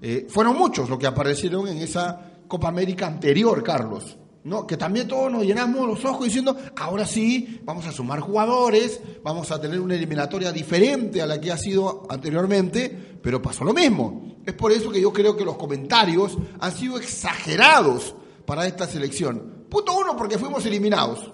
Eh, fueron muchos los que aparecieron en esa Copa América anterior, Carlos. ¿no? Que también todos nos llenamos los ojos diciendo, ahora sí, vamos a sumar jugadores, vamos a tener una eliminatoria diferente a la que ha sido anteriormente, pero pasó lo mismo. Es por eso que yo creo que los comentarios han sido exagerados para esta selección. Punto uno, porque fuimos eliminados.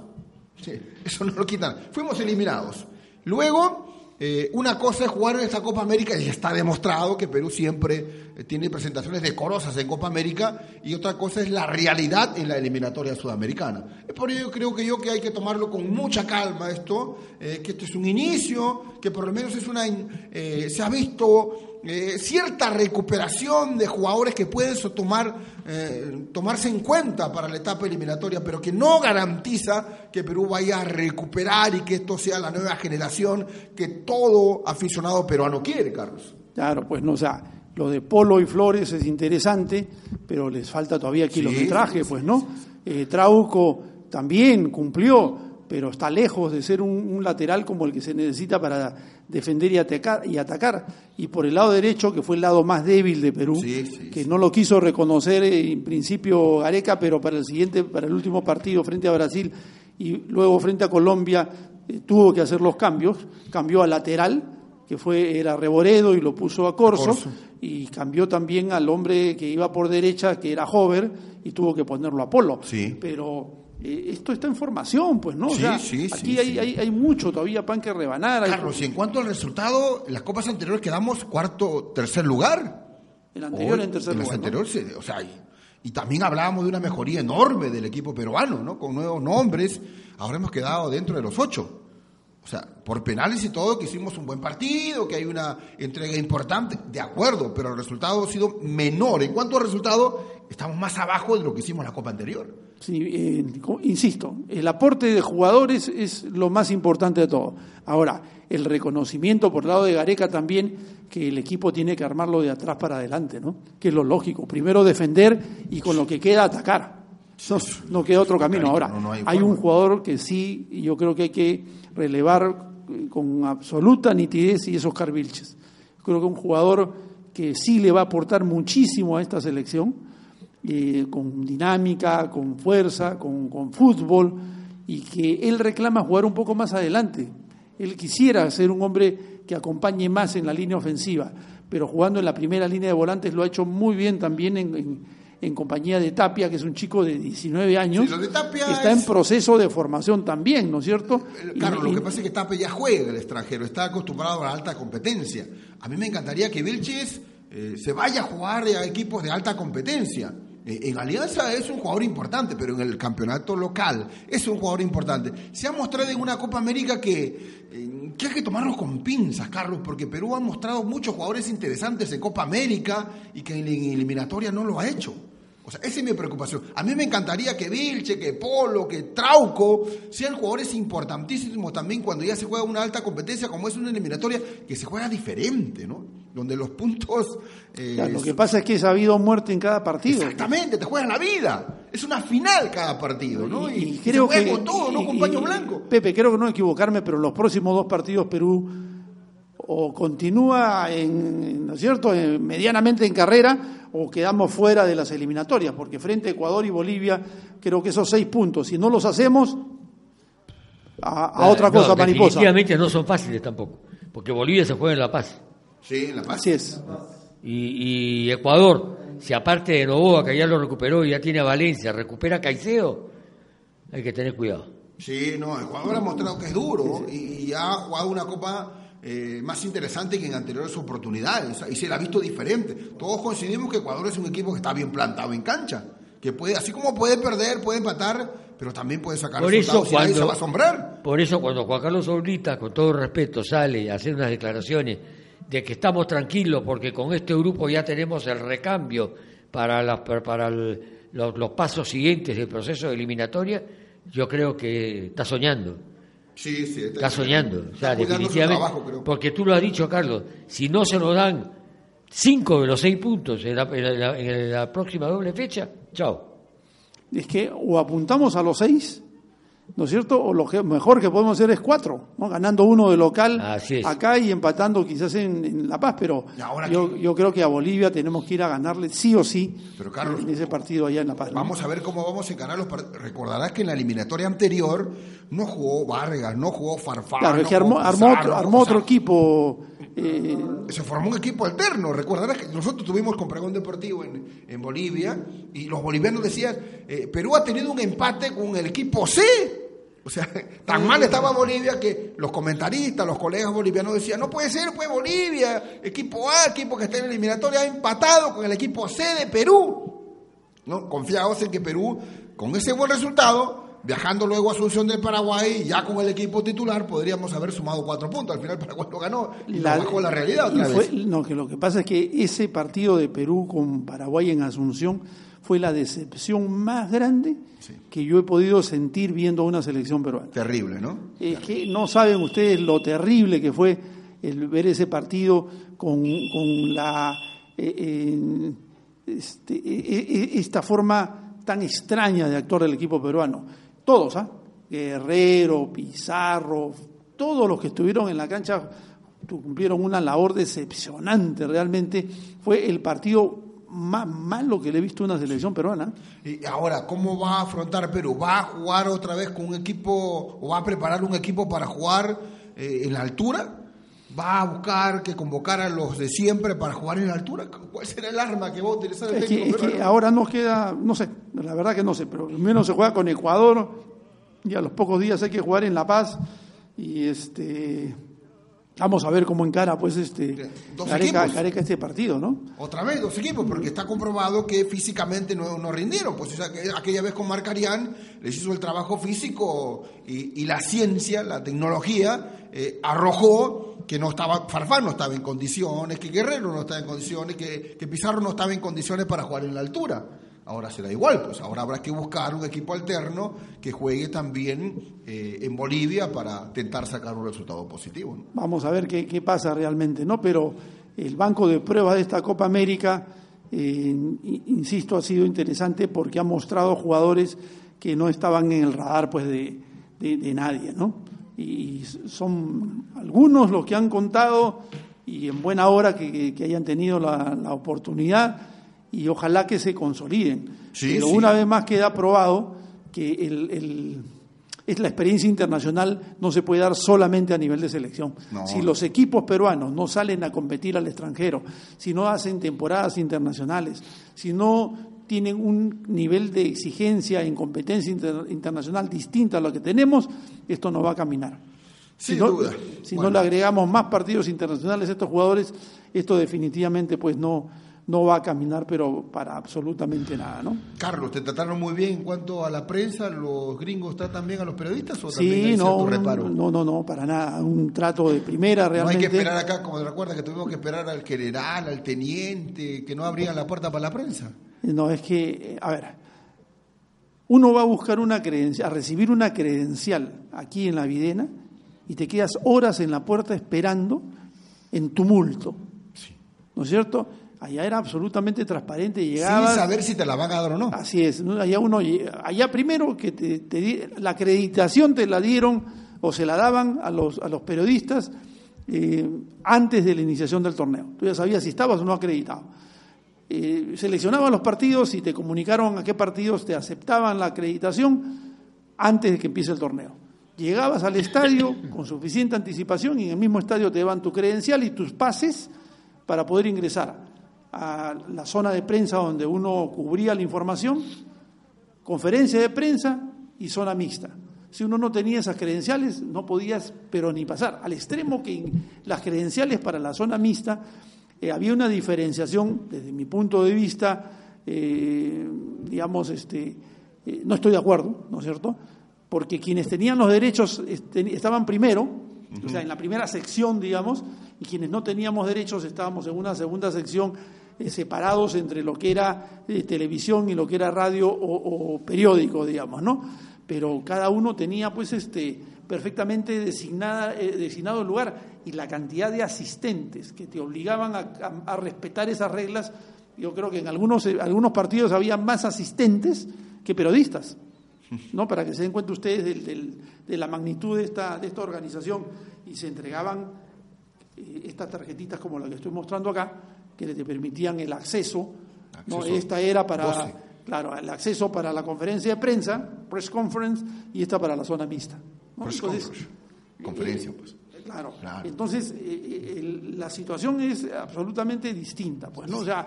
Sí, eso no lo quitan. Fuimos eliminados. Luego, eh, una cosa es jugar en esta Copa América, y está demostrado que Perú siempre eh, tiene presentaciones decorosas en Copa América, y otra cosa es la realidad en la eliminatoria sudamericana. Es por ello creo que yo que hay que tomarlo con mucha calma esto, eh, que esto es un inicio, que por lo menos es una, se ha visto eh, cierta recuperación de jugadores que pueden tomar, eh, tomarse en cuenta para la etapa eliminatoria, pero que no garantiza que Perú vaya a recuperar y que esto sea la nueva generación que todo aficionado peruano quiere, Carlos. Claro, pues no, o sea, lo de Polo y Flores es interesante, pero les falta todavía kilometraje, pues no. Eh, Trauco también cumplió, pero está lejos de ser un, lateral como el que se necesita para defender y atacar, y atacar. Y por el lado derecho, que fue el lado más débil de Perú, que no lo quiso reconocer en principio Areca, pero para el siguiente, para el último partido frente a Brasil y luego frente a Colombia eh, tuvo que hacer los cambios, cambió a lateral, que fue era Reboredo y lo puso a Corso, y cambió también al hombre que iba por derecha, que era Hover, y tuvo que ponerlo a Polo. Sí. Pero eh, esto está en formación, pues, ¿no? Sí, sí, aquí hay, hay, hay, mucho todavía pan que rebanar. Carlos, y en cuanto al resultado, en las copas anteriores quedamos cuarto, tercer lugar. El anterior en tercer lugar. o sea, y, también hablábamos de una mejoría enorme del equipo peruano, ¿no? Con nuevos nombres. Ahora hemos quedado dentro de los ocho. O sea, por penales y todo, que hicimos un buen partido, que hay una entrega importante, de acuerdo, pero el resultado ha sido menor. En cuanto al resultado, estamos más abajo de lo que hicimos en la Copa anterior. Sí, eh, insisto, el aporte de jugadores es lo más importante de todo. Ahora, el reconocimiento por el lado de Gareca también que el equipo tiene que armarlo de atrás para adelante, ¿no? Que es lo lógico. Primero defender y con lo que queda atacar. No, queda otro camino. Ahora, hay, un jugador que sí, yo creo que hay que relevar eh, con absoluta nitidez y es Oscar Vilches. Creo que un jugador que sí le va a aportar muchísimo a esta selección eh, con dinámica, con fuerza, con, con, fútbol, y que él reclama jugar un poco más adelante. Él quisiera ser un hombre que acompañe más en la línea ofensiva, pero jugando en la primera línea de volantes lo ha hecho muy bien también en, en, compañía de Tapia, que es un chico de 19 años, que está en proceso de formación también, ¿no es cierto? Claro, lo que pasa es que Tapia ya juega en el extranjero, está acostumbrado a la alta competencia. A mí me encantaría que Vilches eh, se vaya a jugar a equipos de alta competencia. Eh, en Alianza es un jugador importante, pero en el campeonato local es un jugador importante. Se ha mostrado en una Copa América que, eh, que hay que tomarlo con pinzas, Carlos, porque Perú ha mostrado muchos jugadores interesantes en Copa América y que en eliminatoria no lo ha hecho. O sea, esa es mi preocupación. A mí me encantaría que Vilche, que Polo, que Trauco sean jugadores importantísimos también cuando ya se juega una alta competencia como es una eliminatoria, que se juega diferente, ¿no? Donde los puntos... Eh, lo que pasa es que ha habido muerte en cada partido. Exactamente, te juegas la vida. Es una final cada partido, ¿no? Y, creo se juega que, con todo, ¿no? Con paño blanco. Pepe, creo que no equivocarme, pero los próximos dos partidos Perú o continúa, en, ¿no es cierto?, medianamente en carrera o quedamos fuera de las eliminatorias, porque frente a Ecuador y Bolivia creo que esos seis puntos, si no los hacemos, a, otra cosa mariposa. Definitivamente no son fáciles tampoco, porque Bolivia se juega en La Paz. Sí, en La Paz. Así es. Y, Ecuador, si aparte de Novoa, que ya lo recuperó y ya tiene a Valencia, recupera Caicedo, hay que tener cuidado. Sí, no, Ecuador ha mostrado que es duro y ha jugado una copa eh, más interesante que en anteriores oportunidades y se la ha visto diferente. Todos coincidimos que Ecuador es un equipo que está bien plantado en cancha, que puede, así como puede perder, puede empatar, pero también puede sacar por eso, cuando, se va a asombrar. Por eso cuando Juan Carlos Oblita, con todo respeto, sale a hacer unas declaraciones de que estamos tranquilos porque con este grupo ya tenemos el recambio para, para los, los pasos siguientes del proceso de eliminatoria, yo creo que está soñando. Sí, sí, está, soñando. o sea, definitivamente. porque tú lo has dicho, Carlos, si no se nos dan cinco de los seis puntos en la próxima doble fecha, chao. Es que o apuntamos a los seis ¿no es cierto? O lo mejor que podemos hacer es cuatro, ¿no? ganando uno de local acá y empatando quizás en, La Paz, pero yo, creo que a Bolivia tenemos que ir a ganarle sí o sí pero Carlos, en ese partido allá en La Paz. Vamos a ver cómo vamos a encarar los partidos. Recordarás que en la eliminatoria anterior no jugó Vargas, no jugó Farfán. Claro, es que armó, armó, otro equipo. Se formó un equipo alterno. Recordarás que nosotros tuvimos con Pregón Deportivo en, en Bolivia y los bolivianos decían, eh, Perú ha tenido un empate con el equipo C. O sea, tan mal estaba Bolivia que los comentaristas, los colegas bolivianos decían, no puede ser, pues Bolivia, equipo A, equipo que está en la eliminatoria, ha empatado con el equipo C de Perú. ¿No? Confiados en que Perú, con ese buen resultado, viajando luego a Asunción del Paraguay, ya con el equipo titular, podríamos haber sumado cuatro puntos. Al final Paraguay lo ganó y la, bajó la realidad otra vez. No, que lo que pasa es que ese partido de Perú con Paraguay en Asunción fue la decepción más grande que yo he podido sentir viendo una selección peruana. Terrible, ¿no? Es que no saben ustedes lo terrible que fue el ver ese partido con, la... Eh, este, e, e, esta forma tan extraña de actuar del equipo peruano. Todos, ¿ah? Guerrero, Pizarro, todos los que estuvieron en la cancha cumplieron una labor decepcionante realmente. Fue el partido más malo que le he visto a una selección peruana. Y ahora, ¿cómo va a afrontar Perú? ¿Va a jugar otra vez con un equipo o va a preparar un equipo para jugar eh, en la altura? ¿Va a buscar que convocar a los de siempre para jugar en la altura? ¿Cuál será el arma que va a utilizar el es que, es que ahora nos queda, no sé, la verdad que no sé, pero menos se juega con Ecuador y a los pocos días hay que jugar en La Paz y este Vamos a ver cómo encara pues este Careca, este partido, ¿no? Otra vez, dos equipos, porque está comprobado que físicamente no, no rindieron. Pues o sea, que aquella vez con Marcarián les hizo el trabajo físico y, la ciencia, la tecnología, eh, arrojó que no estaba, Farfán no estaba en condiciones, que Guerrero no estaba en condiciones, que, que Pizarro no estaba en condiciones para jugar en la altura. Ahora será igual, pues ahora habrá que buscar un equipo alterno que juegue también eh, en Bolivia para intentar sacar un resultado positivo. Vamos a ver qué, pasa realmente, ¿no? Pero el banco de pruebas de esta Copa América, eh, insisto, ha sido interesante porque ha mostrado jugadores que no estaban en el radar pues de, nadie, ¿no? Y son algunos los que han contado y en buena hora que, hayan tenido la, la oportunidad y ojalá que se consoliden. Pero una vez más queda probado que el, es la experiencia internacional no se puede dar solamente a nivel de selección. Si los equipos peruanos no salen a competir al extranjero, si no hacen temporadas internacionales, si no tienen un nivel de exigencia en competencia internacional distinta a lo que tenemos, esto no va a caminar. si no, Si no le agregamos más partidos internacionales a estos jugadores, esto definitivamente pues no, no va a caminar, pero para absolutamente nada, ¿no? Carlos, ¿te trataron muy bien en cuanto a la prensa? ¿Los gringos tratan bien a los periodistas o sí, también no, reparo? No, no, no, para nada. Un trato de primera realmente. No hay que esperar acá, como te recuerdas, que tuvimos que esperar al general, al teniente, que no abrían la puerta para la prensa. No, es que, a ver, uno va a buscar una credencial, a recibir una credencial aquí en la Videna y te quedas horas en la puerta esperando en tumulto. ¿No es cierto? Allá era absolutamente transparente, llegaba. Sin saber si te la van a dar o no. Así es, allá uno, allá primero que te, la acreditación te la dieron o se la daban a los, a los periodistas eh, antes de la iniciación del torneo. Tú ya sabías si estabas o no acreditado. Eh, seleccionaban los partidos y te comunicaron a qué partidos te aceptaban la acreditación antes de que empiece el torneo. Llegabas al estadio con suficiente anticipación y en el mismo estadio te daban tu credencial y tus pases para poder ingresar a la zona de prensa donde uno cubría la información, conferencia de prensa y zona mixta. Si uno no tenía esas credenciales, no podías, pero ni pasar. Al extremo que las credenciales para la zona mixta eh, había una diferenciación, desde mi punto de vista, eh, digamos, este, eh, no estoy de acuerdo, ¿no es cierto? Porque quienes tenían los derechos este, estaban primero, o sea, en la primera sección, digamos, y quienes no teníamos derechos estábamos en una segunda sección eh, separados entre lo que era eh, televisión y lo que era radio o, periódico, digamos, ¿no? Pero cada uno tenía, pues, este, perfectamente designada, eh, designado el lugar y la cantidad de asistentes que te obligaban a, respetar esas reglas. Yo creo que en algunos, algunos partidos había más asistentes que periodistas. ¿no? para que se den cuenta ustedes de la magnitud de esta, de esta organización y se entregaban estas tarjetitas como la que estoy mostrando acá, que te permitían el acceso. ¿no? Esta era para, claro, el acceso para la conferencia de prensa, press conference, y esta para la zona mixta. Entonces, conferencia, pues. Eh, claro. Entonces, eh, eh, la situación es absolutamente distinta, pues, ¿no? O sea,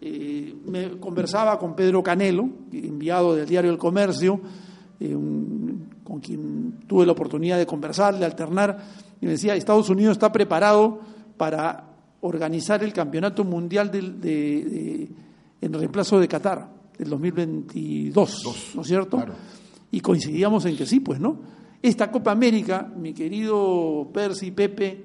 me conversaba con Pedro Canelo, enviado del diario El Comercio, con quien tuve la oportunidad de conversar, de alternar, y me decía, Estados Unidos está preparado para organizar el campeonato mundial de, en reemplazo de Qatar del 2022, ¿no es cierto? Y coincidíamos en que sí, pues, ¿no? Esta Copa América, mi querido Percy, Pepe,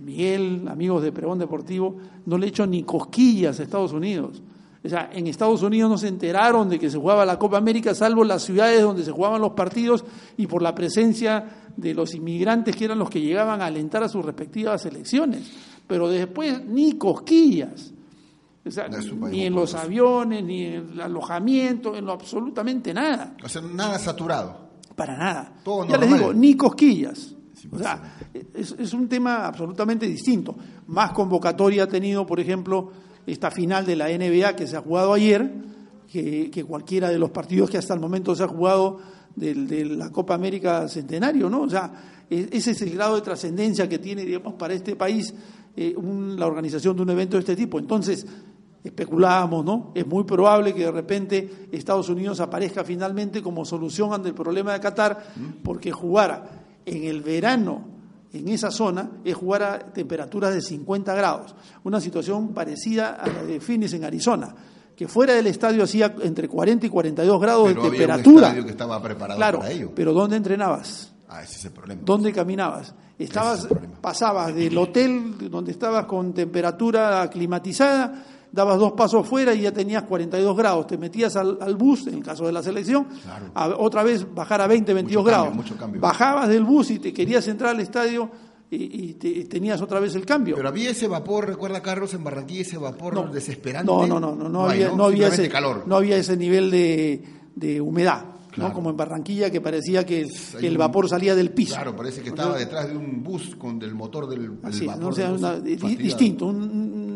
Miguel, amigos de Pregón Deportivo, no le he hecho ni cosquillas a Estados Unidos. O sea, en Estados Unidos no se enteraron de que se jugaba la Copa América, salvo las ciudades donde se jugaban los partidos y por la presencia de los inmigrantes que eran los que llegaban a alentar a sus respectivas elecciones pero después ni cosquillas. O sea, ni en los aviones, ni en el alojamiento, en lo absolutamente nada. O sea, nada saturado. Para nada. Todo ya les digo, ni cosquillas. O sea, es, es un tema absolutamente distinto. Más convocatoria ha tenido, por ejemplo, esta final de la NBA que se ha jugado ayer, que, que cualquiera de los partidos que hasta el momento se ha jugado del- de, la Copa América Centenario, ¿no? O sea, e- ese es el grado de trascendencia que tiene, digamos, para este país eh, un- la organización de un evento de este tipo. Entonces, especulábamos, ¿no? Es muy probable que de repente Estados Unidos aparezca finalmente como solución ante el problema de Qatar, porque jugar en el verano en esa zona es jugar a temperaturas de 50 grados, una situación parecida a la de Phoenix en Arizona, que fuera del estadio hacía entre 40 y 42 grados Pero de había un temperatura. estadio que estaba preparado claro, para ello. pero ¿dónde entrenabas? Ah, ese es el problema. ¿Dónde caminabas? Estabas, es pasabas del hotel donde estabas con temperatura climatizada, dabas dos pasos fuera y ya tenías 42 grados. Te metías al, al bus, en el caso de la selección, a otra vez bajar a 20, 22 Mucho cambio, grados. cambio. Bajabas del bus y te querías entrar al estadio y, y te- y tenías otra vez el cambio. Pero había ese vapor, recuerda Carlos, en Barranquilla, ese vapor No. desesperante. No, no, no, no, no había, no había Simplemente ese calor. no había ese nivel de, de humedad, Claro. ¿no? Como en Barranquilla que parecía que, el un- vapor salía del piso. Claro, parece que estaba detrás de un bus con el motor del el Así vapor. ¿no? O sea, una- distinto, un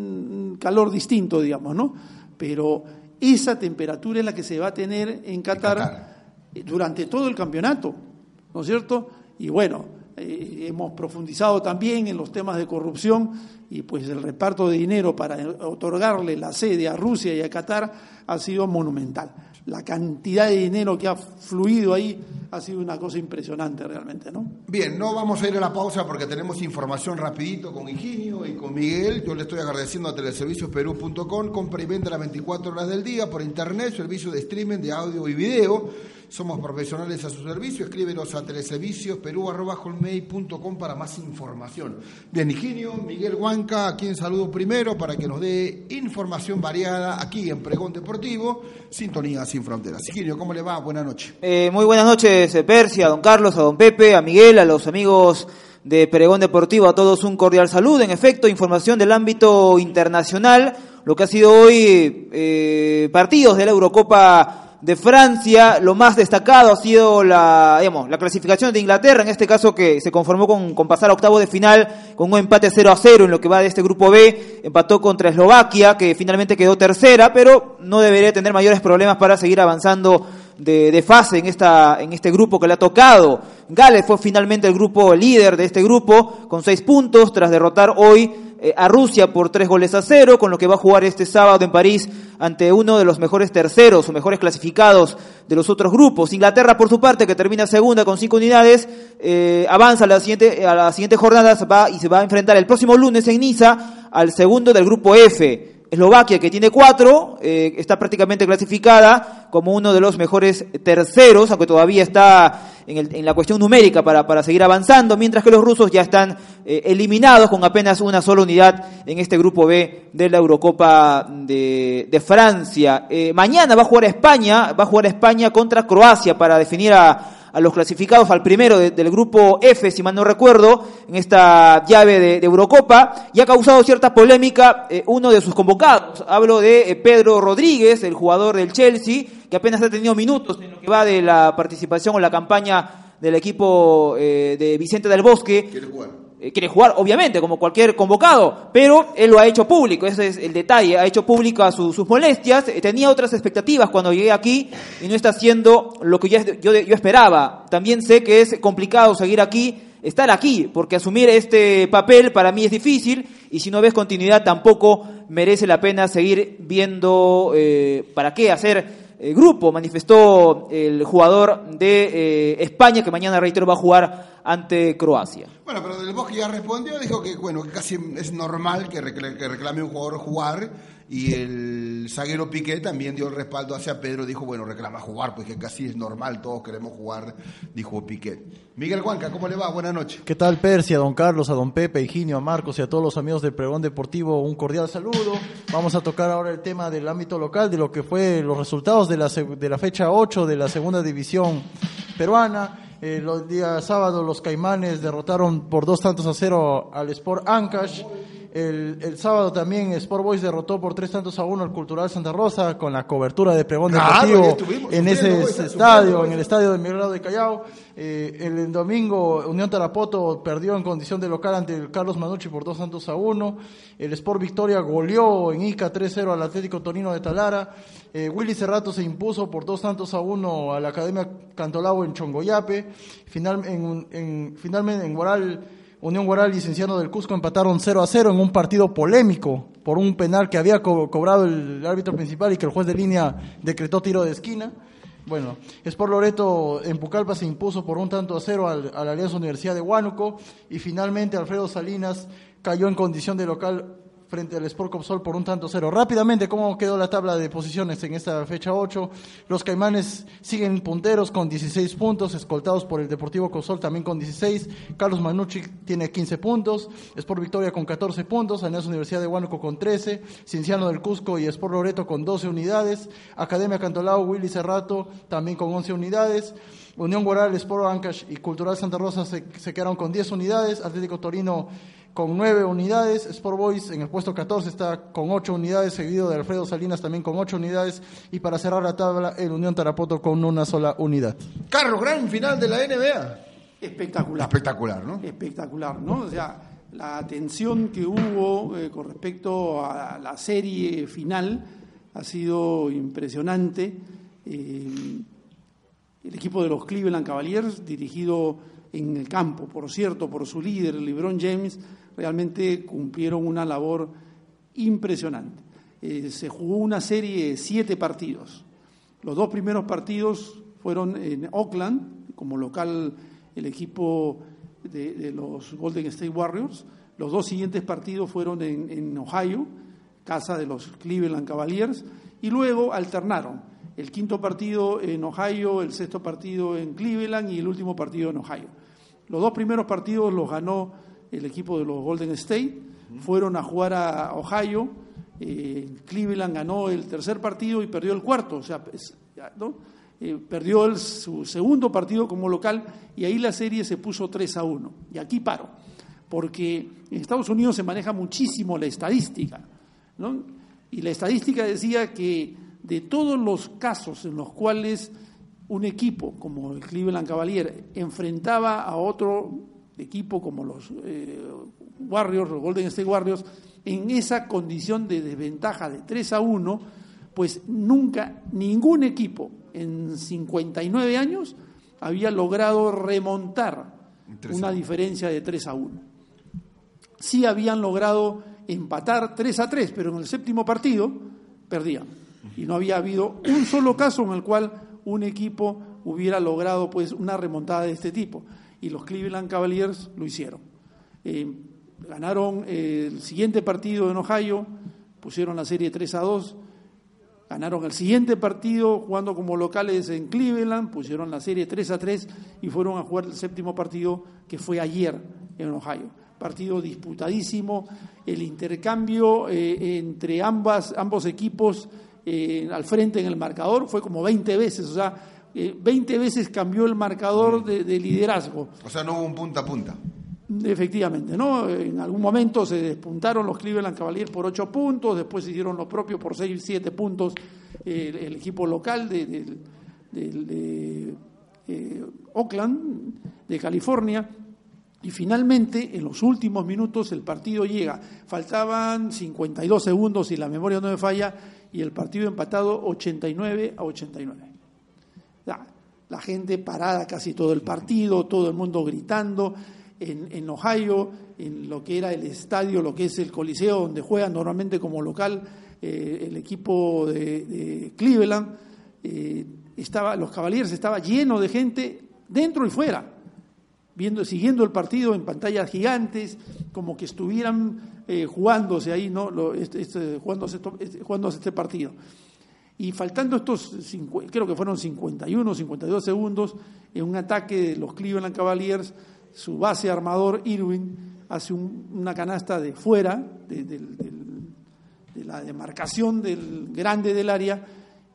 calor distinto, digamos, ¿no? Pero esa temperatura es la que se va a tener en Qatar, Qatar. eh, durante todo el campeonato, ¿no es cierto? Y bueno, eh, hemos profundizado también en los temas de corrupción y pues el reparto de dinero para otorgarle la sede a Rusia y a Qatar ha sido monumental. La cantidad de dinero que ha fluido ahí ha sido una cosa impresionante realmente, ¿no? Bien, no vamos a ir a la pausa porque tenemos información rapidito con Higinio y con Miguel. Yo le estoy agradeciendo a teleserviciosperú.com, compra y venta las 24 horas del día por internet, servicio de streaming de audio y video. Somos profesionales a su servicio. Escríbenos a teleserviciosperú.com para más información. Bien, Higinio, Miguel Huanca, a quien saludo primero para que nos dé información variada aquí en Pregón Deportivo, Sintonía sin Fronteras. Higinio, ¿cómo le va? Buenas noches. Eh, muy buenas noches, eh, Percy, a don Carlos, a don Pepe, a Miguel, a los amigos de Peregón Deportivo, a todos un cordial saludo. En efecto, información del ámbito internacional, lo que ha sido hoy eh, partidos de la Eurocopa de Francia, lo más destacado ha sido la, digamos, la clasificación de Inglaterra, en este caso que se conformó con, con pasar a octavo de final con un empate 0 a 0 en lo que va de este grupo B, empató contra Eslovaquia, que finalmente quedó tercera, pero no debería tener mayores problemas para seguir avanzando de, de fase en, esta, en este grupo que le ha tocado. Gales fue finalmente el grupo líder de este grupo con seis puntos tras derrotar hoy a Rusia por tres goles a cero, con lo que va a jugar este sábado en París ante uno de los mejores terceros o mejores clasificados de los otros grupos. Inglaterra, por su parte, que termina segunda con cinco unidades, eh, avanza a la siguiente, a la siguiente jornada va, y se va a enfrentar el próximo lunes en Niza al segundo del grupo F. Eslovaquia, que tiene cuatro, eh, está prácticamente clasificada como uno de los mejores terceros, aunque todavía está en, el- en la cuestión numérica para, para seguir avanzando, mientras que los rusos ya están eh, eliminados con apenas una sola unidad en este grupo B de la Eurocopa de, de Francia. Eh, mañana va a jugar España, va a jugar España contra Croacia para definir a, a los clasificados al primero de- del grupo F, si mal no recuerdo, en esta llave de, de Eurocopa, y ha causado cierta polémica eh, uno de sus convocados. Hablo de eh, Pedro Rodríguez, el jugador del Chelsea, que apenas ha tenido minutos en lo que va de la participación o la campaña del equipo eh, de Vicente del Bosque ¿Quiere jugar? Eh, quiere jugar, obviamente, como cualquier convocado, pero él lo ha hecho público, ese es el detalle, ha hecho público sus, sus molestias, eh, tenía otras expectativas cuando llegué aquí y no está haciendo lo que yo, yo, yo esperaba. También sé que es complicado seguir aquí, estar aquí, porque asumir este papel para mí es difícil y si no ves continuidad tampoco merece la pena seguir viendo eh, para qué hacer eh, grupo, manifestó el jugador de eh, España que mañana, reitero, va a jugar ante Croacia. Bueno, pero Del Bosque ya respondió, dijo que bueno, que casi es normal que, recla- que reclame un jugador jugar y el zaguero Piqué también dio el respaldo hacia Pedro, dijo, bueno, reclama jugar, pues casi es normal, todos queremos jugar, dijo Piqué. Miguel Huanca, ¿cómo le va? Buenas noches. ¿Qué tal Persia, don Carlos, a don Pepe, a Higinio, a Marcos y a todos los amigos del Pregón Deportivo? Un cordial saludo. Vamos a tocar ahora el tema del ámbito local, de lo que fue los resultados de la, de la fecha 8 de la segunda división peruana. Eh, los días sábados los Caimanes derrotaron por dos tantos a cero al Sport Ancash. El, el sábado también Sport Boys derrotó por tres tantos a uno al Cultural Santa Rosa con la cobertura de pregón deportivo en ese estadio, en el estadio de Miguel Grado de Callao. Eh, el domingo Unión Tarapoto perdió en condición de local ante el Carlos Manucci por dos tantos a uno. El Sport Victoria goleó en Ica 3-0 al Atlético Torino de Talara. Eh, Willy Cerrato se impuso por dos tantos a uno a la Academia Cantolao en Chongoyape. Final, en, en- finalmente en Guaral, Unión Guaral y Cienciano del Cusco empataron 0 a 0 en un partido polémico por un penal que había co- cobrado el árbitro principal y que el juez de línea decretó tiro de esquina. Bueno, Sport Loreto en Pucallpa se impuso por un tanto a cero al, a la Alianza Universidad de Huánuco y finalmente Alfredo Salinas cayó en condición de local frente al Sport Copsol por un tanto cero. Rápidamente, ¿cómo quedó la tabla de posiciones en esta fecha 8? Los Caimanes siguen punteros con 16 puntos, escoltados por el Deportivo Copsol también con 16. Carlos Manucci tiene 15 puntos, Sport Victoria con 14 puntos, Alianza Universidad de Huánuco con 13, Cienciano del Cusco y Sport Loreto con 12 unidades, Academia Cantolao, Willy Cerrato también con 11 unidades. Unión Guaral, Sport Ancash y Cultural Santa Rosa se, se quedaron con 10 unidades, Atlético Torino con 9 unidades, Sport Boys en el puesto 14 está con 8 unidades, seguido de Alfredo Salinas también con 8 unidades, y para cerrar la tabla, el Unión Tarapoto con una sola unidad. Carlos, gran final de la NBA. Espectacular. Espectacular, ¿no? espectacular, ¿no? O sea, la atención que hubo eh, con respecto a la serie final ha sido impresionante. Eh, el equipo de los Cleveland Cavaliers, dirigido en el campo, por cierto, por su líder, LeBron James, realmente cumplieron una labor impresionante. Eh, se jugó una serie de siete partidos. Los dos primeros partidos fueron en Oakland, como local el equipo de, los Golden State Warriors. Los dos siguientes partidos fueron en, en Ohio, casa de los Cleveland Cavaliers, y luego alternaron. El quinto partido en Ohio, el sexto partido en Cleveland y el último partido en Ohio. Los dos primeros partidos los ganó el equipo de los Golden State, fueron a jugar a Ohio, eh, Cleveland ganó el tercer partido y perdió el cuarto, o sea, es- ¿no? Eh, perdió su segundo partido como local y ahí la serie se puso 3 a 1. Y aquí paro, porque en Estados Unidos se maneja muchísimo la estadística. Y la estadística decía que de todos los casos en los cuales un equipo como el Cleveland Cavalier enfrentaba a otro equipo como los eh, Warriors, los Golden State Warriors, en esa condición de desventaja de 3 a 1, pues nunca ningún equipo en 59 años había logrado remontar una diferencia de 3 a 1. Sí habían logrado empatar 3 a 3, pero en el séptimo partido perdían. Y no había habido un solo caso en el cual un equipo hubiera logrado pues una remontada de este tipo. Y los Cleveland Cavaliers lo hicieron. Eh, ganaron eh, el siguiente partido en Ohio, pusieron la serie 3 a 2. Ganaron el siguiente partido jugando como locales en Cleveland, pusieron la serie 3 a 3 y fueron a jugar el séptimo partido que fue ayer en Ohio. Partido disputadísimo, el intercambio eh, entre ambas, ambos equipos al frente en el marcador fue como 20 veces, o sea, eh, 20 veces cambió el marcador de, de liderazgo. O sea, no hubo un punta a punta. Efectivamente, ¿no? En algún momento se despuntaron los Cleveland Cavaliers por ocho puntos, después hicieron lo propio por seis, siete puntos eh, el, el equipo local de, de- de- de, eh, Oakland, de California, y finalmente en los últimos minutos el partido llega. Faltaban 52 segundos, si la memoria no me falla, y el partido empatado 89 a 89. La, gente parada casi todo el partido, todo el mundo gritando. En, en Ohio, en lo que era el estadio, lo que es el Coliseo, donde juegan normalmente como local eh, el equipo de, Cleveland, eh, estaba, los Cavaliers estaba lleno de gente dentro y fuera, viendo, siguiendo el partido en pantallas gigantes, como que estuvieran eh, jugándose ahí, ¿no? Lo- este- este- jugándose, este- jugándose este partido. Y faltando estos, creo que fueron 51, 52 segundos, en un ataque de los Cleveland Cavaliers, su base armador Irwin hace un- una canasta de fuera de, la demarcación del grande del área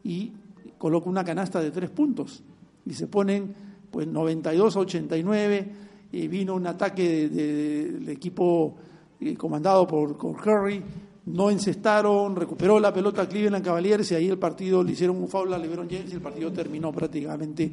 y coloca una canasta de tres puntos. Y se ponen pues 92 a 89, y vino un ataque de- de- del equipo eh, comandado por, por Curry, no encestaron, recuperó la pelota Cleveland Cavaliers y ahí el partido le hicieron un foul a LeBron James y el partido terminó prácticamente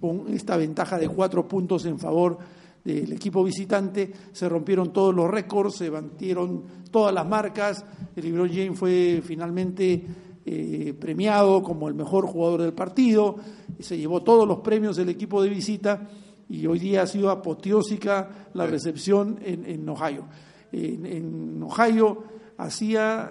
con esta ventaja de cuatro puntos en favor del equipo visitante. Se rompieron todos los récords, se batieron todas las marcas. El LeBron James fue finalmente eh, premiado como el mejor jugador del partido, se llevó todos los premios del equipo de visita y hoy día ha sido apoteósica la recepción en, Ohio. En, Ohio hacía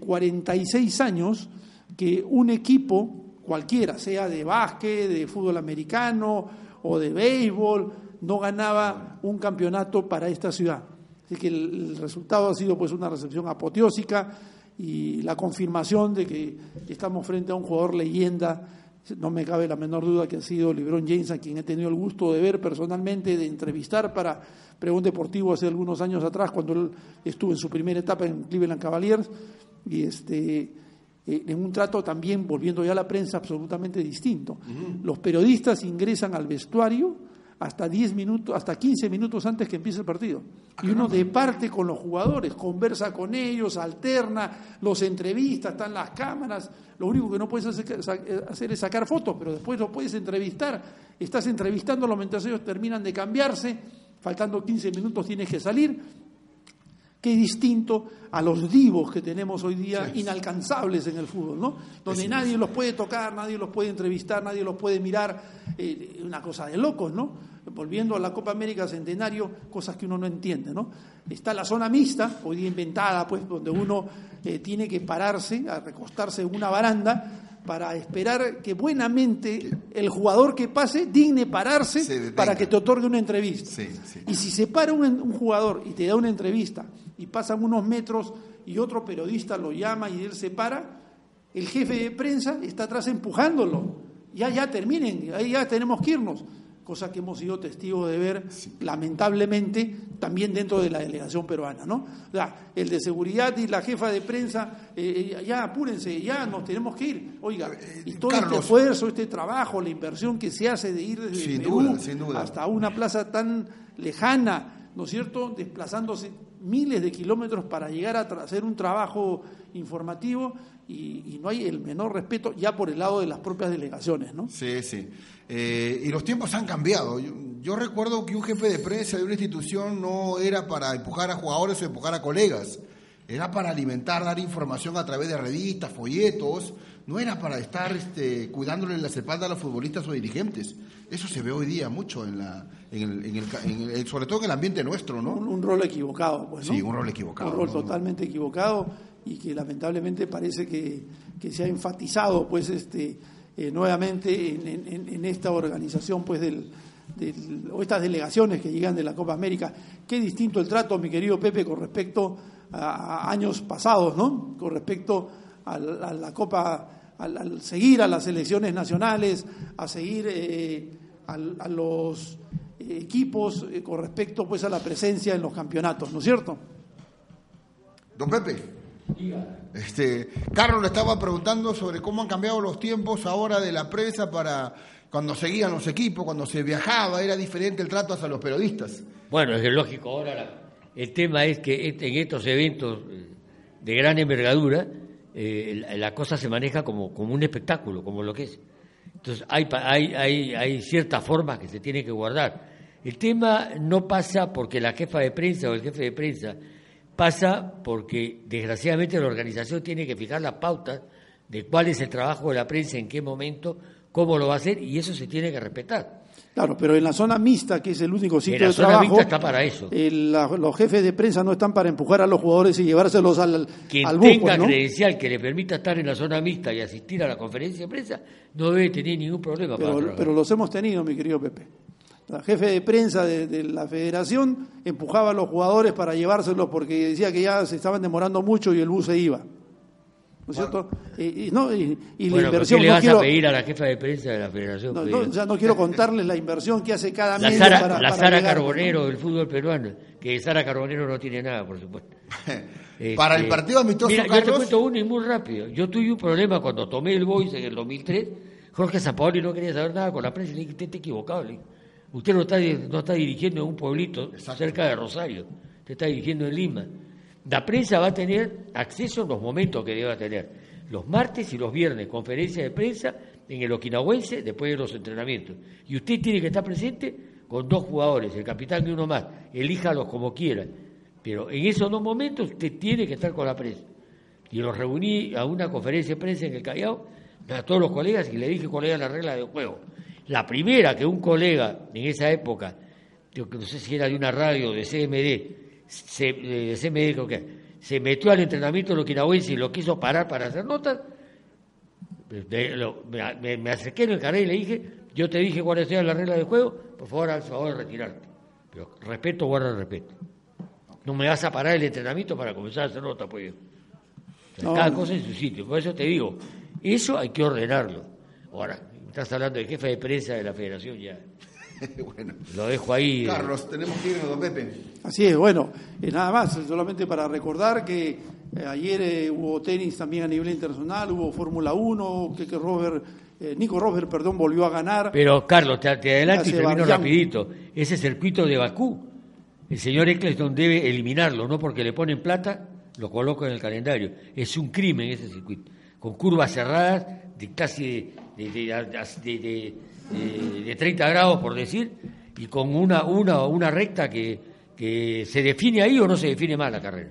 46 eh, años que un equipo cualquiera, sea de básquet, de fútbol americano o de béisbol, no ganaba un campeonato para esta ciudad. Así que el, resultado ha sido pues una recepción apoteósica y la confirmación de que estamos frente a un jugador leyenda. No me cabe la menor duda que ha sido LeBron James, a quien he tenido el gusto de ver personalmente, de entrevistar para Pregón Deportivo hace algunos años atrás, cuando él estuvo en su primera etapa en Cleveland Cavaliers, y este, eh, en un trato también, volviendo ya a la prensa, absolutamente distinto. Los periodistas ingresan al vestuario hasta 10 minutos, hasta 15 minutos antes que empiece el partido. Y uno departe con los jugadores, conversa con ellos, alterna, los entrevista, están las cámaras. Lo único que no puedes hacer es sacar fotos, pero después lo puedes entrevistar. Estás entrevistándolo mientras ellos terminan de cambiarse, faltando 15 minutos tienes que salir Qué distinto a los divos que tenemos hoy día, inalcanzables en el fútbol, ¿no? Donde nadie los puede tocar, nadie los puede entrevistar, nadie los puede mirar. Eh, una cosa de locos, ¿no? Volviendo a la Copa América Centenario, cosas que uno no entiende, ¿no? Está la zona mixta, hoy día inventada, pues, donde uno eh, tiene que pararse, a recostarse en una baranda para esperar que buenamente el jugador que pase digne pararse para que te otorgue una entrevista. Y si se para un, jugador y te da una entrevista y pasan unos metros y otro periodista lo llama y él se para, el jefe de prensa está atrás empujándolo. Ya, ya terminen, ahí ya tenemos que irnos cosa que hemos sido testigos de ver, lamentablemente, también dentro de la delegación peruana, ¿no? O sea, el de seguridad y la jefa de prensa, eh, eh, ya apúrense, ya nos tenemos que ir. Oiga, eh, y todo este esfuerzo, este trabajo, la inversión que se hace de ir desde Perú hasta una plaza tan lejana, ¿no es cierto?, desplazándose miles de kilómetros para llegar a hacer un trabajo informativo y, no hay el menor respeto ya por el lado de las propias delegaciones, ¿no? Sí, sí. Eh, y los tiempos han cambiado. Yo, recuerdo que un jefe de prensa de una institución no era para empujar a jugadores o empujar a colegas, era para alimentar, dar información a través de revistas, folletos, no era para estar este, cuidándole las espaldas a los futbolistas o dirigentes. Eso se ve hoy día mucho en la, en el, sobre todo en el ambiente nuestro, ¿no? Un, rol equivocado, pues, ¿no? Sí, un rol equivocado. Un rol totalmente equivocado y que lamentablemente parece que, se ha enfatizado pues este eh, nuevamente en, esta organización pues del, o estas delegaciones que llegan de la Copa América. Qué distinto el trato, mi querido Pepe, con respecto a, años pasados, ¿no? Con respecto a, la Copa, al, seguir a las elecciones nacionales, a seguir eh, a, los equipos eh, con respecto pues a la presencia en los campeonatos, ¿no es cierto? Don Pepe. Este, Carlos le estaba preguntando sobre cómo han cambiado los tiempos ahora de la prensa para cuando seguían los equipos, cuando se viajaba, era diferente el trato hacia los periodistas. Bueno, es lógico, ahora el tema es que en estos eventos eh, de gran envergadura, eh, la, cosa se maneja como, como un espectáculo, como lo que es. Entonces hay, hay, hay, hay ciertas formas que se tienen que guardar. El tema no pasa porque la jefa de prensa o el jefe de prensa pasa porque desgraciadamente la organización tiene que fijar las pautas de cuál es el trabajo de la prensa, en qué momento, cómo lo va a hacer y eso se tiene que respetar. Claro, pero en la zona mixta, que es el único sitio de trabajo, mixta está para eso. los jefes de prensa no están para empujar a los jugadores y llevárselos al, Quien al tenga credencial que le permita estar en la zona mixta y asistir a la conferencia de prensa no debe tener ningún problema. Pero, pero los hemos tenido, mi querido Pepe. La jefe de prensa de, la federación empujaba a los jugadores para llevárselos porque decía que ya se estaban demorando mucho y el bus se iba. ¿No es cierto? Y, no, y, la inversión. ¿qué le vas a pedir a la jefa de prensa de la federación? No, ya no quiero contarles la inversión que hace cada mes. para, la Sara Carbonero del fútbol peruano, que Sara Carbonero no tiene nada, por supuesto. para el este, partido amistoso. Mira, yo te cuento uno y muy rápido. Yo tuve un problema cuando tomé el Voice en el 2003. Jorge Zapaoli no quería saber nada con la prensa. Le dije, te equivocado. Le dije. Usted no está, no está dirigiendo en un pueblito cerca de Rosario, usted está dirigiendo en Lima. La prensa va a tener acceso en los momentos que deba tener. Los martes y los viernes, conferencia de prensa en el Okinawense después de los entrenamientos. Y usted tiene que estar presente con dos jugadores, el capitán y uno más. Elíjalos como quiera. Pero en esos dos momentos usted tiene que estar con la prensa. Y los reuní a una conferencia de prensa en el Callao, a todos los colegas, y le dije, colega, la regla de juego. La primera que un colega en esa época, yo no sé si era de una radio de CMD, se, de CMD creo que, se metió al entrenamiento de los y lo quiso parar para hacer notas, me, acerqué en el carril y le dije, yo te dije cuáles eran las reglas del juego, por favor, al favor de retirarte. Pero respeto, guarda el respeto. No me vas a parar el entrenamiento para comenzar a hacer nota, pues. Cada cosa en su sitio. Por eso te digo, eso hay que ordenarlo. Ahora, estás hablando del jefe de prensa de la federación ya. bueno. Lo dejo ahí. Eh. Carlos, tenemos que irnos, don Pepe. Así es, bueno, eh, nada más, solamente para recordar que eh, ayer hubo tenis también a nivel internacional, hubo Fórmula 1, que, que Robert, Nico Robert, perdón, volvió a ganar. Pero Carlos, te, adelanto y termino rapidito. Ese circuito de Bakú, el señor Eccleston debe eliminarlo, no porque le ponen plata, lo coloco en el calendario. Es un crimen ese circuito, con curvas cerradas de casi de, de, de 30 grados, por decir, y con una, una, una recta que, que se define ahí o no se define más la carrera.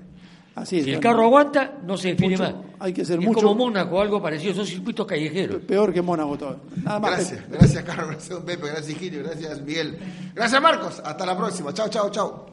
Así si el carro aguanta, no se define más. Hay que ser es mucho. como Mónaco, algo parecido, son circuitos callejeros. Peor que Mónaco todo. Nada más. Gracias, gracias Carlos, gracias Pepe, gracias Higinio, gracias Miguel. Gracias Marcos, hasta la próxima. Chao, chao, chao.